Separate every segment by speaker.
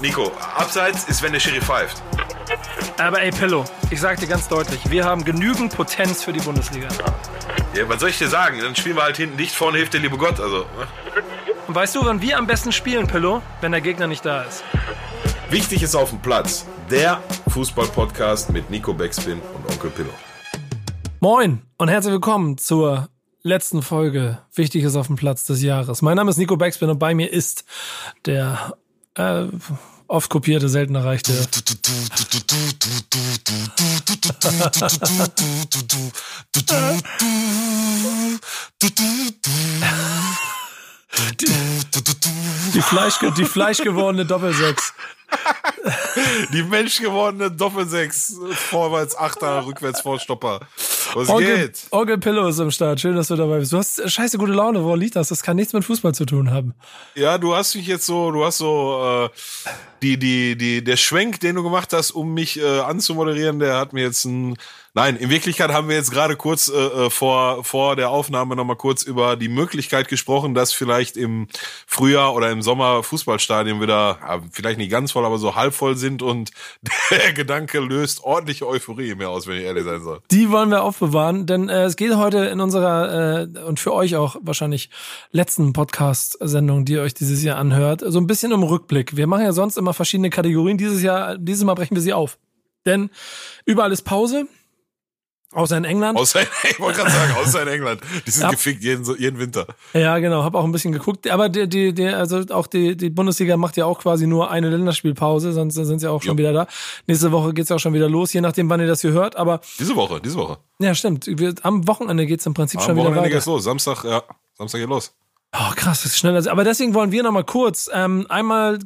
Speaker 1: Nico, abseits ist, wenn der Schiri pfeift.
Speaker 2: Aber ey, Pillow, ich sag dir ganz deutlich, wir haben genügend Potenz für die Bundesliga.
Speaker 1: Ja, was soll ich dir sagen? Dann spielen wir halt hinten dicht, vorne hilft der liebe Gott. Also, ne?
Speaker 2: Und weißt du, wann wir am besten spielen, Pillow? Wenn der Gegner nicht da ist.
Speaker 1: Wichtig ist auf dem Platz. Der Fußball-Podcast mit Nico Backspin und Onkel Pillow.
Speaker 2: Moin und herzlich willkommen zur letzten Folge Wichtig ist auf dem Platz des Jahres. Mein Name ist Nico Backspin und bei mir ist der äh, oft kopierte, selten erreichte. Die, Fleisch, die fleischgewordene Doppelsechs.
Speaker 1: Die menschgewordene Doppelsechs. Vorwärts Achter, rückwärts Vorstopper. Was
Speaker 2: Onkel,
Speaker 1: geht?
Speaker 2: Onkel Pillow ist am Start. Schön, dass du dabei bist. Du hast scheiße gute Laune. Woran liegt das? Das kann nichts mit Fußball zu tun haben.
Speaker 1: Ja, du hast mich jetzt so, du hast so äh, die, die, die, der Schwenk, den du gemacht hast, um mich äh, anzumoderieren, der hat mir jetzt ein Nein, in Wirklichkeit haben wir jetzt gerade kurz äh, äh vor, vor der Aufnahme nochmal kurz über die Möglichkeit gesprochen, dass vielleicht im Frühjahr oder im Sommer Fußballstadien wieder, ja, vielleicht nicht ganz voll, aber so halb voll sind und der Gedanke löst ordentliche Euphorie mir aus, wenn ich ehrlich sein soll.
Speaker 2: Die wollen wir aufbewahren, denn äh, es geht heute in unserer äh, und für euch auch wahrscheinlich letzten Podcast-Sendung, die ihr euch dieses Jahr anhört, so ein bisschen um Rückblick. Wir machen ja sonst immer verschiedene Kategorien. Dieses Jahr, dieses Mal brechen wir sie auf. Denn überall ist Pause. Außer in England.
Speaker 1: Außer, ich wollte gerade sagen, außer in England. Die sind Hab, gefickt jeden, jeden Winter.
Speaker 2: Ja, genau. Hab auch ein bisschen geguckt. Aber die, die, die, also auch die, die Bundesliga macht ja auch quasi nur eine Länderspielpause, sonst sind sie auch schon jo. wieder da. Nächste Woche geht's auch schon wieder los, je nachdem, wann ihr das hier hört. Aber
Speaker 1: diese Woche, diese Woche.
Speaker 2: Ja, stimmt. Wir, am Wochenende geht's im Prinzip am schon wieder weiter. Am Wochenende geht's
Speaker 1: los. Samstag, ja, Samstag geht los.
Speaker 2: Oh, krass, das ist schneller. Aber deswegen wollen wir noch mal kurz ähm, einmal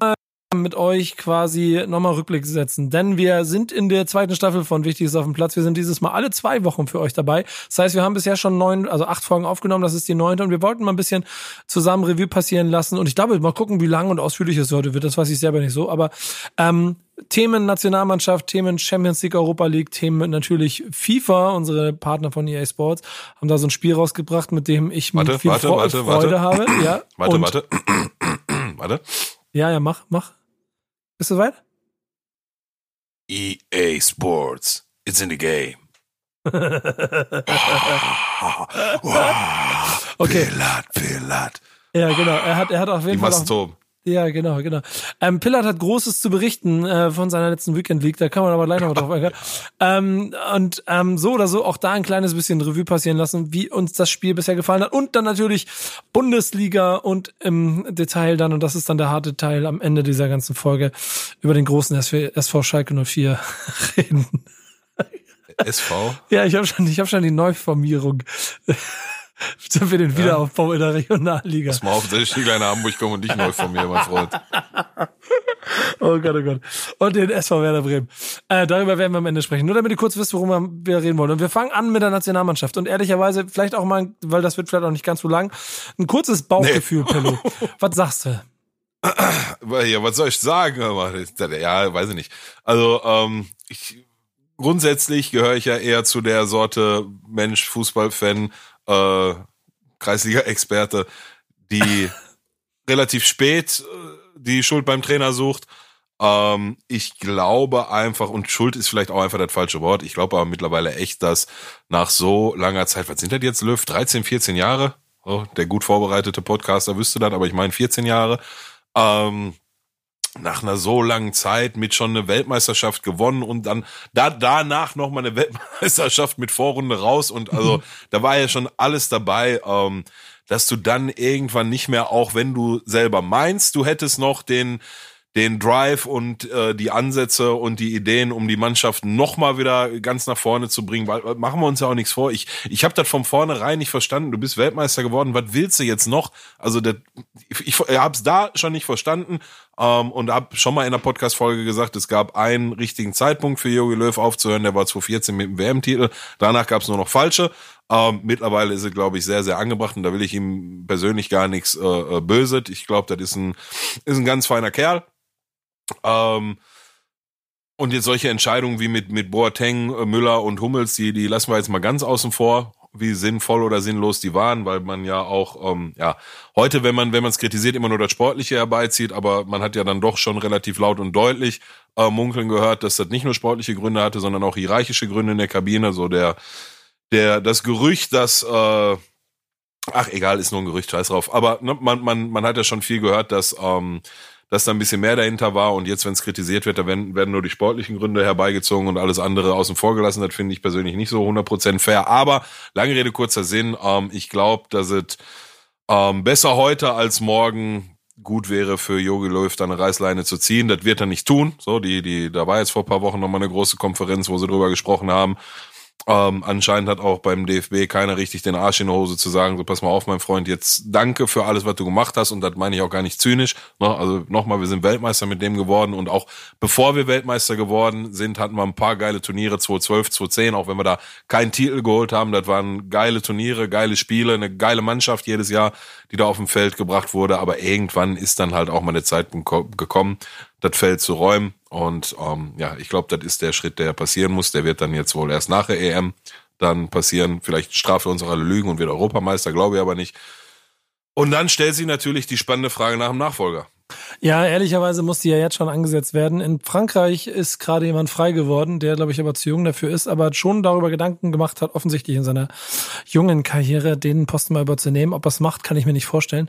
Speaker 2: mit euch quasi nochmal Rückblick setzen, denn wir sind in der zweiten Staffel von Wichtiges auf dem Platz. Wir sind dieses Mal alle zwei Wochen für euch dabei. Das heißt, wir haben bisher schon neun, also acht Folgen aufgenommen. Das ist die neunte und wir wollten mal ein bisschen zusammen Revue passieren lassen. Und ich glaube, mal gucken, wie lang und ausführlich es heute wird. Das weiß ich selber nicht so. Aber ähm, Themen Nationalmannschaft, Themen Champions League, Europa League, Themen natürlich FIFA, unsere Partner von EA Sports, haben da so ein Spiel rausgebracht, mit dem ich
Speaker 1: warte, viel warte, warte,
Speaker 2: Freude habe. Ja,
Speaker 1: warte, und warte, warte.
Speaker 2: Ja, ja, mach, mach. Bist du weit?
Speaker 1: EA Sports. It's in the game.
Speaker 2: okay.
Speaker 1: Pillat, Pillat.
Speaker 2: Ja, genau. Er hat, er hat auf jeden
Speaker 1: Die
Speaker 2: Fall.
Speaker 1: Auch,
Speaker 2: ja, genau, genau. Ähm, Pillard hat Großes zu berichten äh, von seiner letzten Weekend League, da kann man aber gleich noch drauf eingehen. Ähm, und ähm, so oder so auch da ein kleines bisschen Revue passieren lassen, wie uns das Spiel bisher gefallen hat. Und dann natürlich Bundesliga und im Detail dann, und das ist dann der harte Teil am Ende dieser ganzen Folge, über den großen SV, SV Schalke 04 reden.
Speaker 1: SV?
Speaker 2: Ja, ich habe schon, ich hab schon die Neuformierung. Für den Wiederaufbau ja. in der Regionalliga.
Speaker 1: Pass mal auf, dass ich kleine Hamburg komme und dich neu von mir, mein Freund.
Speaker 2: oh Gott, oh Gott. Und den SV Werder Bremen. Äh, darüber werden wir am Ende sprechen. Nur damit ihr kurz wisst, worum wir reden wollen. Und wir fangen an mit der Nationalmannschaft. Und ehrlicherweise, vielleicht auch mal, weil das wird vielleicht auch nicht ganz so lang, ein kurzes Bauchgefühl, nee. Pello. Was sagst du?
Speaker 1: Ja, was soll ich sagen? Ja, weiß ich nicht. Also, ähm, ich, grundsätzlich gehöre ich ja eher zu der Sorte Mensch, Fußballfan, äh, Kreisliga-Experte, die relativ spät äh, die Schuld beim Trainer sucht. Ähm, ich glaube einfach, und Schuld ist vielleicht auch einfach das falsche Wort, ich glaube aber mittlerweile echt, dass nach so langer Zeit, was sind das jetzt, Löw? 13, 14 Jahre? Oh, der gut vorbereitete Podcaster wüsste das, aber ich meine 14 Jahre. Ähm, nach einer so langen Zeit mit schon eine Weltmeisterschaft gewonnen und dann da danach noch mal eine Weltmeisterschaft mit Vorrunde raus und also da war ja schon alles dabei, ähm, dass du dann irgendwann nicht mehr, auch wenn du selber meinst, du hättest noch den den Drive und äh, die Ansätze und die Ideen, um die Mannschaft noch mal wieder ganz nach vorne zu bringen. Weil machen wir uns ja auch nichts vor. Ich ich habe das von vornherein nicht verstanden. Du bist Weltmeister geworden. Was willst du jetzt noch? Also das, ich, ich habe es da schon nicht verstanden ähm, und habe schon mal in der Podcast-Folge gesagt, es gab einen richtigen Zeitpunkt für Jogi Löw aufzuhören. Der war 2014 mit dem WM-Titel. Danach gab es nur noch falsche. Ähm, mittlerweile ist er, glaube ich, sehr, sehr angebracht und da will ich ihm persönlich gar nichts äh, äh böset. Ich glaube, das ist ein, ist ein ganz feiner Kerl. Ähm, und jetzt solche Entscheidungen wie mit, mit Boateng, äh, Müller und Hummels, die, die lassen wir jetzt mal ganz außen vor. Wie sinnvoll oder sinnlos die waren, weil man ja auch, ähm, ja, heute, wenn man, wenn man es kritisiert, immer nur das Sportliche herbeizieht, aber man hat ja dann doch schon relativ laut und deutlich äh, munkeln gehört, dass das nicht nur sportliche Gründe hatte, sondern auch hierarchische Gründe in der Kabine, so der, der, das Gerücht, dass, äh, ach egal, ist nur ein Gerücht, scheiß drauf, aber ne, man, man, man hat ja schon viel gehört, dass, ähm, dass da ein bisschen mehr dahinter war und jetzt, wenn es kritisiert wird, da werden, werden nur die sportlichen Gründe herbeigezogen und alles andere außen vor gelassen. Das finde ich persönlich nicht so 100% fair. Aber lange Rede, kurzer Sinn. Ähm, ich glaube, dass es ähm, besser heute als morgen gut wäre für Jogi Löw da eine Reißleine zu ziehen. Das wird er nicht tun. So, die, die, da war jetzt vor paar Wochen nochmal eine große Konferenz, wo sie drüber gesprochen haben. Ähm, anscheinend hat auch beim DFB keiner richtig den Arsch in der Hose zu sagen, so pass mal auf, mein Freund, jetzt danke für alles, was du gemacht hast und das meine ich auch gar nicht zynisch. Ne? Also nochmal, wir sind Weltmeister mit dem geworden und auch bevor wir Weltmeister geworden sind, hatten wir ein paar geile Turniere, 2012, 2010, auch wenn wir da keinen Titel geholt haben, das waren geile Turniere, geile Spiele, eine geile Mannschaft jedes Jahr, die da auf dem Feld gebracht wurde, aber irgendwann ist dann halt auch mal der Zeitpunkt gekommen, das Feld zu räumen. Und ähm, ja, ich glaube, das ist der Schritt, der passieren muss. Der wird dann jetzt wohl erst nach der EM dann passieren. Vielleicht strafe uns auch alle Lügen und wird Europameister, glaube ich aber nicht. Und dann stellt sich natürlich die spannende Frage nach dem Nachfolger.
Speaker 2: Ja, ehrlicherweise muss die ja jetzt schon angesetzt werden. In Frankreich ist gerade jemand frei geworden, der, glaube ich, aber zu jung dafür ist, aber schon darüber Gedanken gemacht hat, offensichtlich in seiner jungen Karriere den Posten mal überzunehmen. Ob er es macht, kann ich mir nicht vorstellen.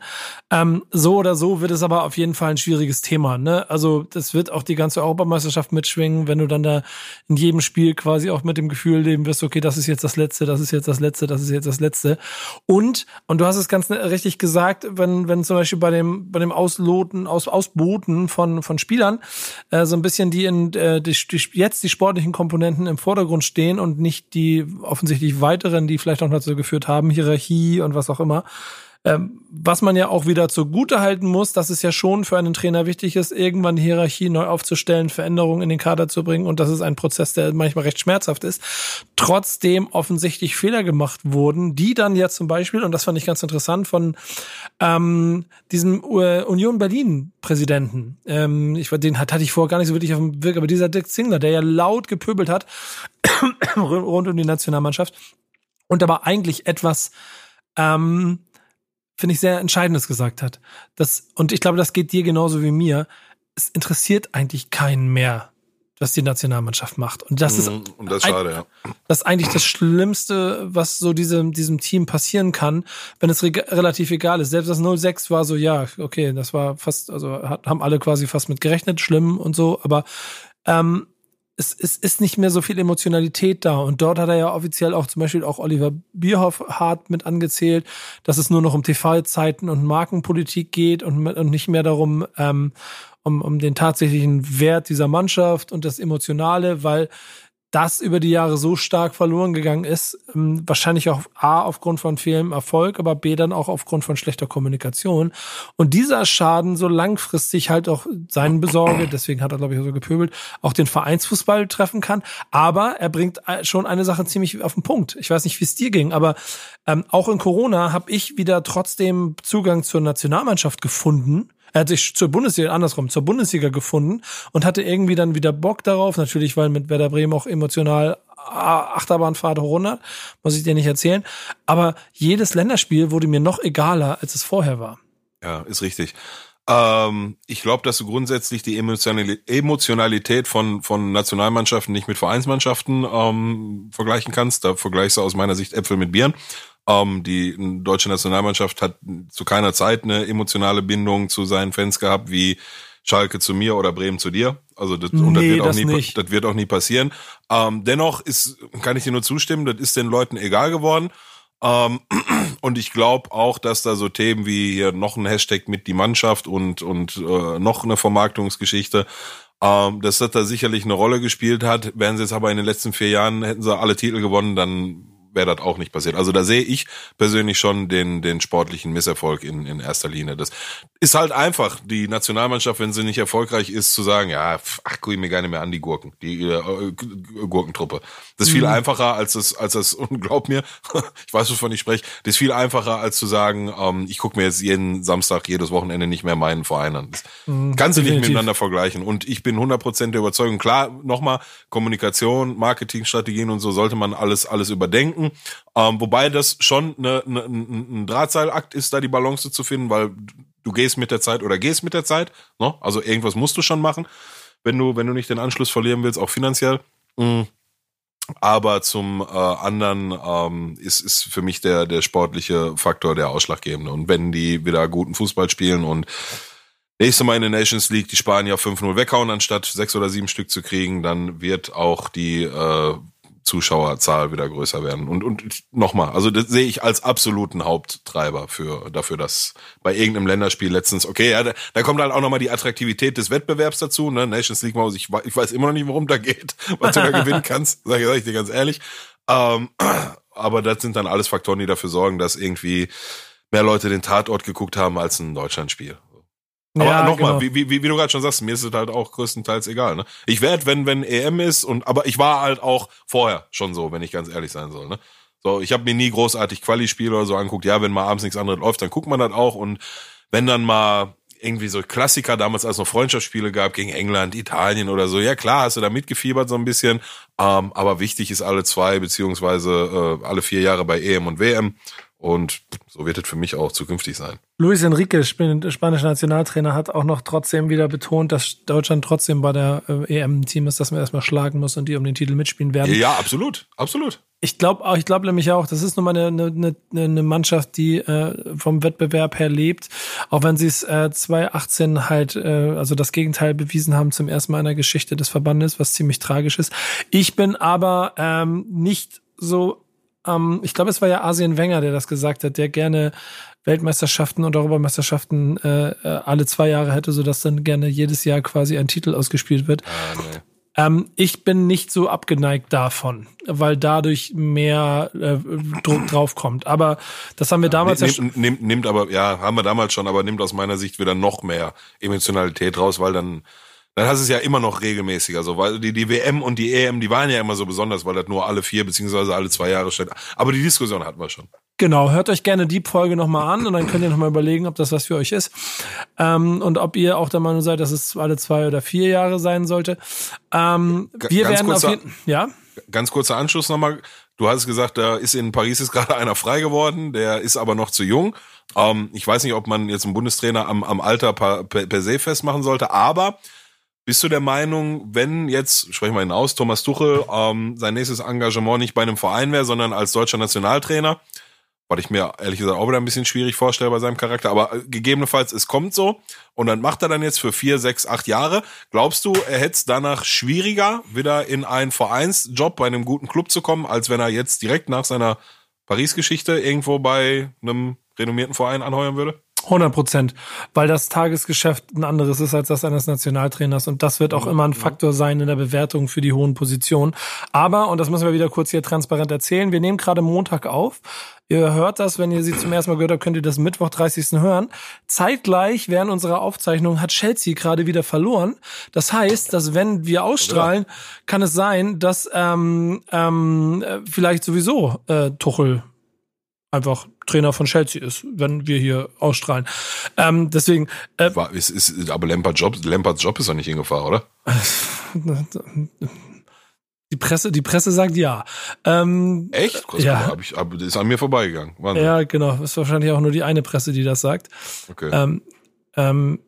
Speaker 2: Ähm, so oder so wird es aber auf jeden Fall ein schwieriges Thema. Ne? Also das wird auch die ganze Europameisterschaft mitschwingen, wenn du dann da in jedem Spiel quasi auch mit dem Gefühl leben wirst, okay, das ist jetzt das Letzte, das ist jetzt das Letzte, das ist jetzt das Letzte. Und, und du hast es ganz richtig gesagt, wenn, wenn zum Beispiel bei dem, bei dem Ausloten aus Ausboten von, von Spielern, äh, so ein bisschen die in äh, die, die, jetzt die sportlichen Komponenten im Vordergrund stehen und nicht die offensichtlich weiteren, die vielleicht auch dazu geführt haben, Hierarchie und was auch immer. Ähm, was man ja auch wieder zugute halten muss, dass es ja schon für einen Trainer wichtig ist, irgendwann die Hierarchie neu aufzustellen, Veränderungen in den Kader zu bringen und das ist ein Prozess, der manchmal recht schmerzhaft ist. Trotzdem offensichtlich Fehler gemacht wurden, die dann ja zum Beispiel, und das fand ich ganz interessant, von ähm, diesem äh, Union Berlin Präsidenten, ähm, ich den hat, hatte ich vorher gar nicht so wirklich auf dem Wirk, aber dieser Dick Zingler, der ja laut gepöbelt hat rund um die Nationalmannschaft und aber eigentlich etwas ähm, finde ich, sehr Entscheidendes gesagt hat. Das, und ich glaube, das geht dir genauso wie mir. Es interessiert eigentlich keinen mehr, was die Nationalmannschaft macht. Und das ist,
Speaker 1: Mhm, und das ist schade, ja.
Speaker 2: das ist eigentlich das Schlimmste, was so diesem, diesem Team passieren kann, wenn es re relativ egal ist. Selbst das 06 war so, ja, okay, das war fast, also hat, haben alle quasi fast mit gerechnet, schlimm und so, aber ähm, es, es ist nicht mehr so viel Emotionalität da. Und dort hat er ja offiziell auch zum Beispiel auch Oliver Bierhoff hart mit angezählt, dass es nur noch um TV-Zeiten und Markenpolitik geht und, und nicht mehr darum, ähm, um, um den tatsächlichen Wert dieser Mannschaft und das Emotionale, weil das über die Jahre so stark verloren gegangen ist, ähm, wahrscheinlich auch A aufgrund von fehlendem Erfolg, aber B dann auch aufgrund von schlechter Kommunikation. Und dieser Schaden so langfristig halt auch seinen Besorge, deswegen hat er, glaube ich, so gepöbelt, auch den Vereinsfußball treffen kann. Aber er bringt äh, schon eine Sache ziemlich auf den Punkt. Ich weiß nicht, wie es dir ging, aber ähm, auch in Corona habe ich wieder trotzdem Zugang zur Nationalmannschaft gefunden er hat sich zur Bundesliga, andersrum, zur Bundesliga gefunden und hatte irgendwie dann wieder Bock darauf. Natürlich, weil mit Werder Bremen auch emotional Achterbahnfahrt hoch 100, muss ich dir nicht erzählen. Aber jedes Länderspiel wurde mir noch egaler, als es vorher war.
Speaker 1: Ja, ist richtig. Ähm, ich glaube, dass du grundsätzlich die Emotionalität von, von Nationalmannschaften nicht mit Vereinsmannschaften ähm, vergleichen kannst. Da vergleichst du aus meiner Sicht Äpfel mit Bieren. Ähm, die deutsche Nationalmannschaft hat zu keiner Zeit eine emotionale Bindung zu seinen Fans gehabt, wie Schalke zu mir oder Bremen zu dir. Also das,
Speaker 2: nee,
Speaker 1: und das wird, auch
Speaker 2: das
Speaker 1: nie,
Speaker 2: nicht.
Speaker 1: das wird auch nie passieren. Ähm, dennoch ist, kann ich dir nur zustimmen, das ist den Leuten egal geworden. Ähm, und ich glaube auch, dass da so Themen wie hier noch ein Hashtag mit die Mannschaft und, und äh, noch eine Vermarktungsgeschichte, ähm, dass das da sicherlich eine Rolle gespielt hat. Wären sie jetzt aber in den letzten vier Jahren, hätten sie alle Titel gewonnen, dann wäre das auch nicht passiert. Also da sehe ich persönlich schon den, den sportlichen Misserfolg in, in erster Linie. Das ist halt einfach, die Nationalmannschaft, wenn sie nicht erfolgreich ist, zu sagen, ja, ach, guck ich mir gar nicht mehr an, die Gurken, die äh, Gurkentruppe. Das ist viel
Speaker 2: Mhm.
Speaker 1: einfacher, als das, als das, und glaub mir, ich weiß, wovon ich spreche, das ist viel einfacher, als zu sagen, ähm, ich gucke mir jetzt jeden Samstag, jedes Wochenende nicht mehr meinen Verein an. Das kannst du nicht
Speaker 2: definitiv.
Speaker 1: miteinander vergleichen. Und ich bin 100% der Überzeugung, klar, nochmal, Kommunikation, Marketingstrategien und so sollte man alles, alles überdenken. Machen. Ähm, wobei das schon eine, eine, ein Drahtseilakt ist, da die Balance zu finden, weil du gehst mit der Zeit oder gehst mit der Zeit. Ne? Also irgendwas musst du schon machen, wenn du, wenn du nicht den Anschluss verlieren willst, auch finanziell. Mhm. Aber zum äh, anderen ähm, ist, ist für mich der, der sportliche Faktor der ausschlaggebende. Und wenn die wieder guten Fußball spielen und nächste Mal in der Nations League die Spanier 5-0 weghauen, anstatt sechs oder sieben Stück zu kriegen, dann wird auch die äh, Zuschauerzahl wieder größer werden. Und, und nochmal, also das sehe ich als absoluten Haupttreiber für, dafür, dass bei irgendeinem Länderspiel letztens, okay, ja, da, da kommt halt auch nochmal die Attraktivität des Wettbewerbs dazu, ne, Nations League Maus, ich, ich weiß immer noch nicht, worum da geht, was du da gewinnen kannst, sag ich, sag ich dir ganz ehrlich. Ähm, aber das sind dann alles Faktoren, die dafür sorgen, dass irgendwie mehr Leute den Tatort geguckt haben als ein Deutschlandspiel. Aber ja, nochmal, genau. wie, wie, wie du gerade schon sagst, mir ist es halt auch größtenteils egal. Ne? Ich werde, wenn wenn EM ist und aber ich war halt auch vorher schon so, wenn ich ganz ehrlich sein soll. Ne? So, ich habe mir nie großartig Quali-Spiele oder so anguckt. Ja, wenn mal abends nichts anderes läuft, dann guckt man das auch. Und wenn dann mal irgendwie so Klassiker damals, als es noch Freundschaftsspiele gab gegen England, Italien oder so, ja klar, hast du da mitgefiebert so ein bisschen. Ähm, aber wichtig ist alle zwei beziehungsweise äh, alle vier Jahre bei EM und WM. Und so wird es für mich auch zukünftig sein.
Speaker 2: Luis Enrique, spanischer Nationaltrainer, hat auch noch trotzdem wieder betont, dass Deutschland trotzdem bei der äh, EM ein Team ist, das man erstmal schlagen muss und die um den Titel mitspielen werden.
Speaker 1: Ja, absolut, absolut.
Speaker 2: Ich glaube auch, ich glaube nämlich auch, das ist nun mal eine, eine, eine Mannschaft, die äh, vom Wettbewerb her lebt, auch wenn sie es äh, 2018 halt, äh, also das Gegenteil bewiesen haben zum ersten Mal in der Geschichte des Verbandes, was ziemlich tragisch ist. Ich bin aber ähm, nicht so ähm, ich glaube, es war ja Asien Wenger, der das gesagt hat, der gerne Weltmeisterschaften und Europameisterschaften äh, äh, alle zwei Jahre hätte, sodass dann gerne jedes Jahr quasi ein Titel ausgespielt wird. Ah, nee. Ähm, ich bin nicht so abgeneigt davon, weil dadurch mehr äh, Druck draufkommt. Aber das haben wir damals
Speaker 1: ja, nimmt, ja nimmt, nimmt aber ja haben wir damals schon, aber nimmt aus meiner Sicht wieder noch mehr Emotionalität raus, weil dann dann hast du es ja immer noch regelmäßiger, so, weil die, die WM und die EM, die waren ja immer so besonders, weil das nur alle vier beziehungsweise alle zwei Jahre steht. Aber die Diskussion hatten wir schon.
Speaker 2: Genau, hört euch gerne die Folge nochmal an und dann könnt ihr nochmal überlegen, ob das was für euch ist. Ähm, und ob ihr auch der Meinung seid, dass es alle zwei oder vier Jahre sein sollte. Ähm, wir ganz werden kurzer, auf jeden ja.
Speaker 1: Ganz kurzer Anschluss nochmal. Du hast gesagt, da ist in Paris ist gerade einer frei geworden, der ist aber noch zu jung. Ähm, ich weiß nicht, ob man jetzt einen Bundestrainer am, am Alter per, per, per se festmachen sollte, aber bist du der Meinung, wenn jetzt, sprechen wir ihn aus, Thomas Tuchel ähm, sein nächstes Engagement nicht bei einem Verein wäre, sondern als deutscher Nationaltrainer, was ich mir ehrlich gesagt auch wieder ein bisschen schwierig vorstelle bei seinem Charakter, aber äh, gegebenenfalls, es kommt so und dann macht er dann jetzt für vier, sechs, acht Jahre. Glaubst du, er hätte es danach schwieriger, wieder in einen Vereinsjob bei einem guten Club zu kommen, als wenn er jetzt direkt nach seiner Paris-Geschichte irgendwo bei einem renommierten Verein anheuern würde?
Speaker 2: 100 Prozent, weil das Tagesgeschäft ein anderes ist als das eines Nationaltrainers und das wird auch immer ein Faktor sein in der Bewertung für die hohen Positionen. Aber, und das müssen wir wieder kurz hier transparent erzählen, wir nehmen gerade Montag auf. Ihr hört das, wenn ihr sie zum ersten Mal gehört habt, könnt ihr das Mittwoch 30. hören. Zeitgleich während unserer Aufzeichnung hat Chelsea gerade wieder verloren. Das heißt, dass wenn wir ausstrahlen, kann es sein, dass ähm, ähm, vielleicht sowieso äh, Tuchel einfach Trainer von Chelsea ist, wenn wir hier ausstrahlen. Ähm, deswegen.
Speaker 1: Äh, War, ist, ist, aber Lamperts Job, Lamperts Job ist doch nicht in Gefahr, oder?
Speaker 2: Die Presse, die Presse sagt ja. Ähm,
Speaker 1: Echt?
Speaker 2: Krass, ja.
Speaker 1: Hab ich, hab, ist an mir vorbeigegangen.
Speaker 2: Wahnsinn. Ja, genau. Ist wahrscheinlich auch nur die eine Presse, die das sagt. Okay. Ähm, ähm,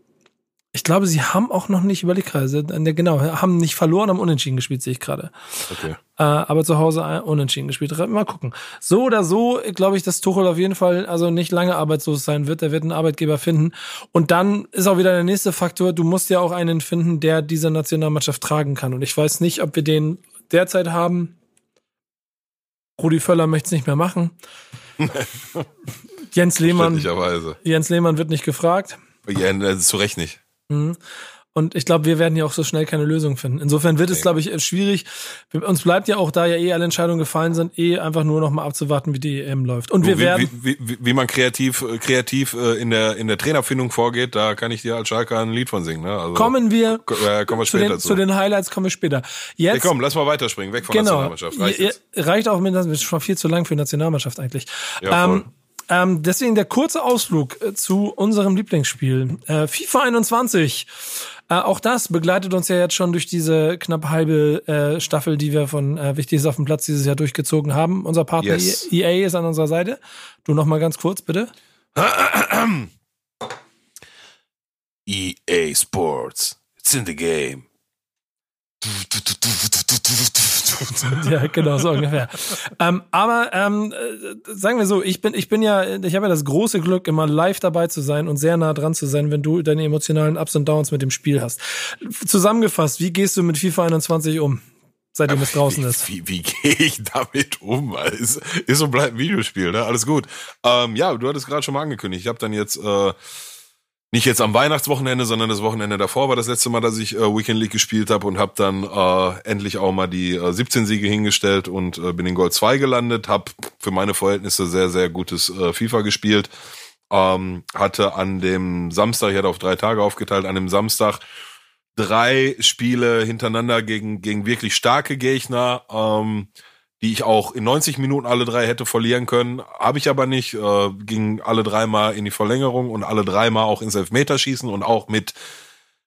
Speaker 2: ich glaube, sie haben auch noch nicht überlegt, also, genau, haben nicht verloren, haben unentschieden gespielt, sehe ich gerade. Okay. Äh, aber zu Hause unentschieden gespielt. Mal gucken. So oder so, glaube ich, dass Tuchel auf jeden Fall also nicht lange arbeitslos sein wird. Er wird einen Arbeitgeber finden. Und dann ist auch wieder der nächste Faktor, du musst ja auch einen finden, der diese Nationalmannschaft tragen kann. Und ich weiß nicht, ob wir den derzeit haben. Rudi Völler möchte es nicht mehr machen. Jens Lehmann. Jens Lehmann wird nicht gefragt.
Speaker 1: Ja, zu Recht nicht.
Speaker 2: Mhm. Und ich glaube, wir werden hier auch so schnell keine Lösung finden. Insofern wird es, glaube ich, schwierig. Uns bleibt ja auch, da ja eh alle Entscheidungen gefallen sind, eh einfach nur noch mal abzuwarten, wie die EM läuft. Und wir
Speaker 1: wie,
Speaker 2: werden.
Speaker 1: Wie, wie, wie, man kreativ, äh, kreativ äh, in der, in der Trainerfindung vorgeht, da kann ich dir als Schalker ein Lied von singen. Ne?
Speaker 2: Also, kommen wir,
Speaker 1: äh, kommen wir
Speaker 2: zu, den, zu. zu den Highlights kommen wir später.
Speaker 1: Jetzt, hey, komm, lass mal weiterspringen, weg von genau, Nationalmannschaft. Reicht, jetzt.
Speaker 2: reicht auch mit, das ist schon viel zu lang für Nationalmannschaft eigentlich. Ja, voll. Ähm, ähm, deswegen der kurze Ausflug äh, zu unserem Lieblingsspiel. Äh, FIFA 21 Äh, auch das begleitet uns ja jetzt schon durch diese knapp halbe äh, Staffel, die wir von äh, Wichtiges auf dem Platz dieses Jahr durchgezogen haben. Unser Partner yes. EA ist an unserer Seite. Du noch mal ganz kurz, bitte.
Speaker 1: EA Sports. It's in the game.
Speaker 2: Ja, genau, so ungefähr. ähm, aber ähm, äh, sagen wir so, ich bin, ich bin ja, ich habe ja das große Glück, immer live dabei zu sein und sehr nah dran zu sein, wenn du deine emotionalen Ups und Downs mit dem Spiel hast. Zusammengefasst, wie gehst du mit FIFA 21 um? Seitdem es draußen
Speaker 1: wie,
Speaker 2: ist.
Speaker 1: Wie, wie, wie gehe ich damit um? Ist, ist und bleibt ein Videospiel, ne? Alles gut. Ähm, ja, du hattest gerade schon mal angekündigt. Ich habe dann jetzt äh, nicht jetzt am Weihnachtswochenende, sondern das Wochenende davor war das letzte Mal, dass ich äh, Weekend League gespielt habe und habe dann äh, endlich auch mal die äh, 17 Siege hingestellt und äh, bin in Gold 2 gelandet, habe für meine Verhältnisse sehr, sehr gutes äh, FIFA gespielt. Ähm, hatte an dem Samstag, ich hatte auf drei Tage aufgeteilt, an dem Samstag drei Spiele hintereinander gegen, gegen wirklich starke Gegner. Ähm, die ich auch in 90 Minuten alle drei hätte verlieren können. Habe ich aber nicht. Äh, ging alle dreimal in die Verlängerung und alle dreimal auch ins Elfmeterschießen und auch mit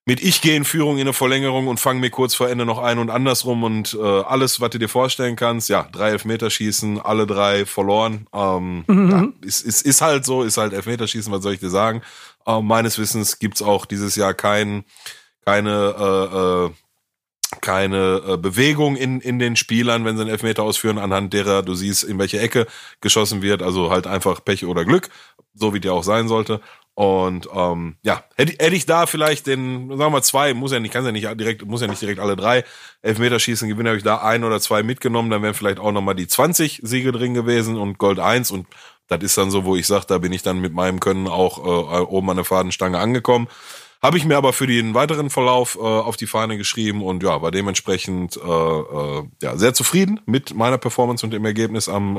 Speaker 1: mit ich gehe in Führung in eine Verlängerung und fange mir kurz vor Ende noch ein und andersrum und äh, alles, was du dir vorstellen kannst, ja, drei Elfmeterschießen, alle drei verloren. Ähm, mhm. ja, ist, ist, ist halt so, ist halt Elfmeterschießen, was soll ich dir sagen? Äh, meines Wissens gibt's auch dieses Jahr kein, keine äh, äh, keine äh, Bewegung in, in den Spielern, wenn sie einen Elfmeter ausführen, anhand derer du siehst, in welche Ecke geschossen wird. Also halt einfach Pech oder Glück, so wie der auch sein sollte. Und ähm, ja, hätte, hätte ich da vielleicht den, sagen wir mal zwei, muss ja nicht, kann ja nicht direkt, muss ja nicht direkt alle drei Elfmeterschießen gewinnen, habe ich da ein oder zwei mitgenommen, dann wären vielleicht auch nochmal die 20 Siege drin gewesen und Gold 1 und das ist dann so, wo ich sage, da bin ich dann mit meinem Können auch äh, oben an der Fadenstange angekommen. Habe ich mir aber für den weiteren Verlauf äh, auf die Fahne geschrieben und ja, war dementsprechend äh, äh, ja, sehr zufrieden mit meiner Performance und dem Ergebnis am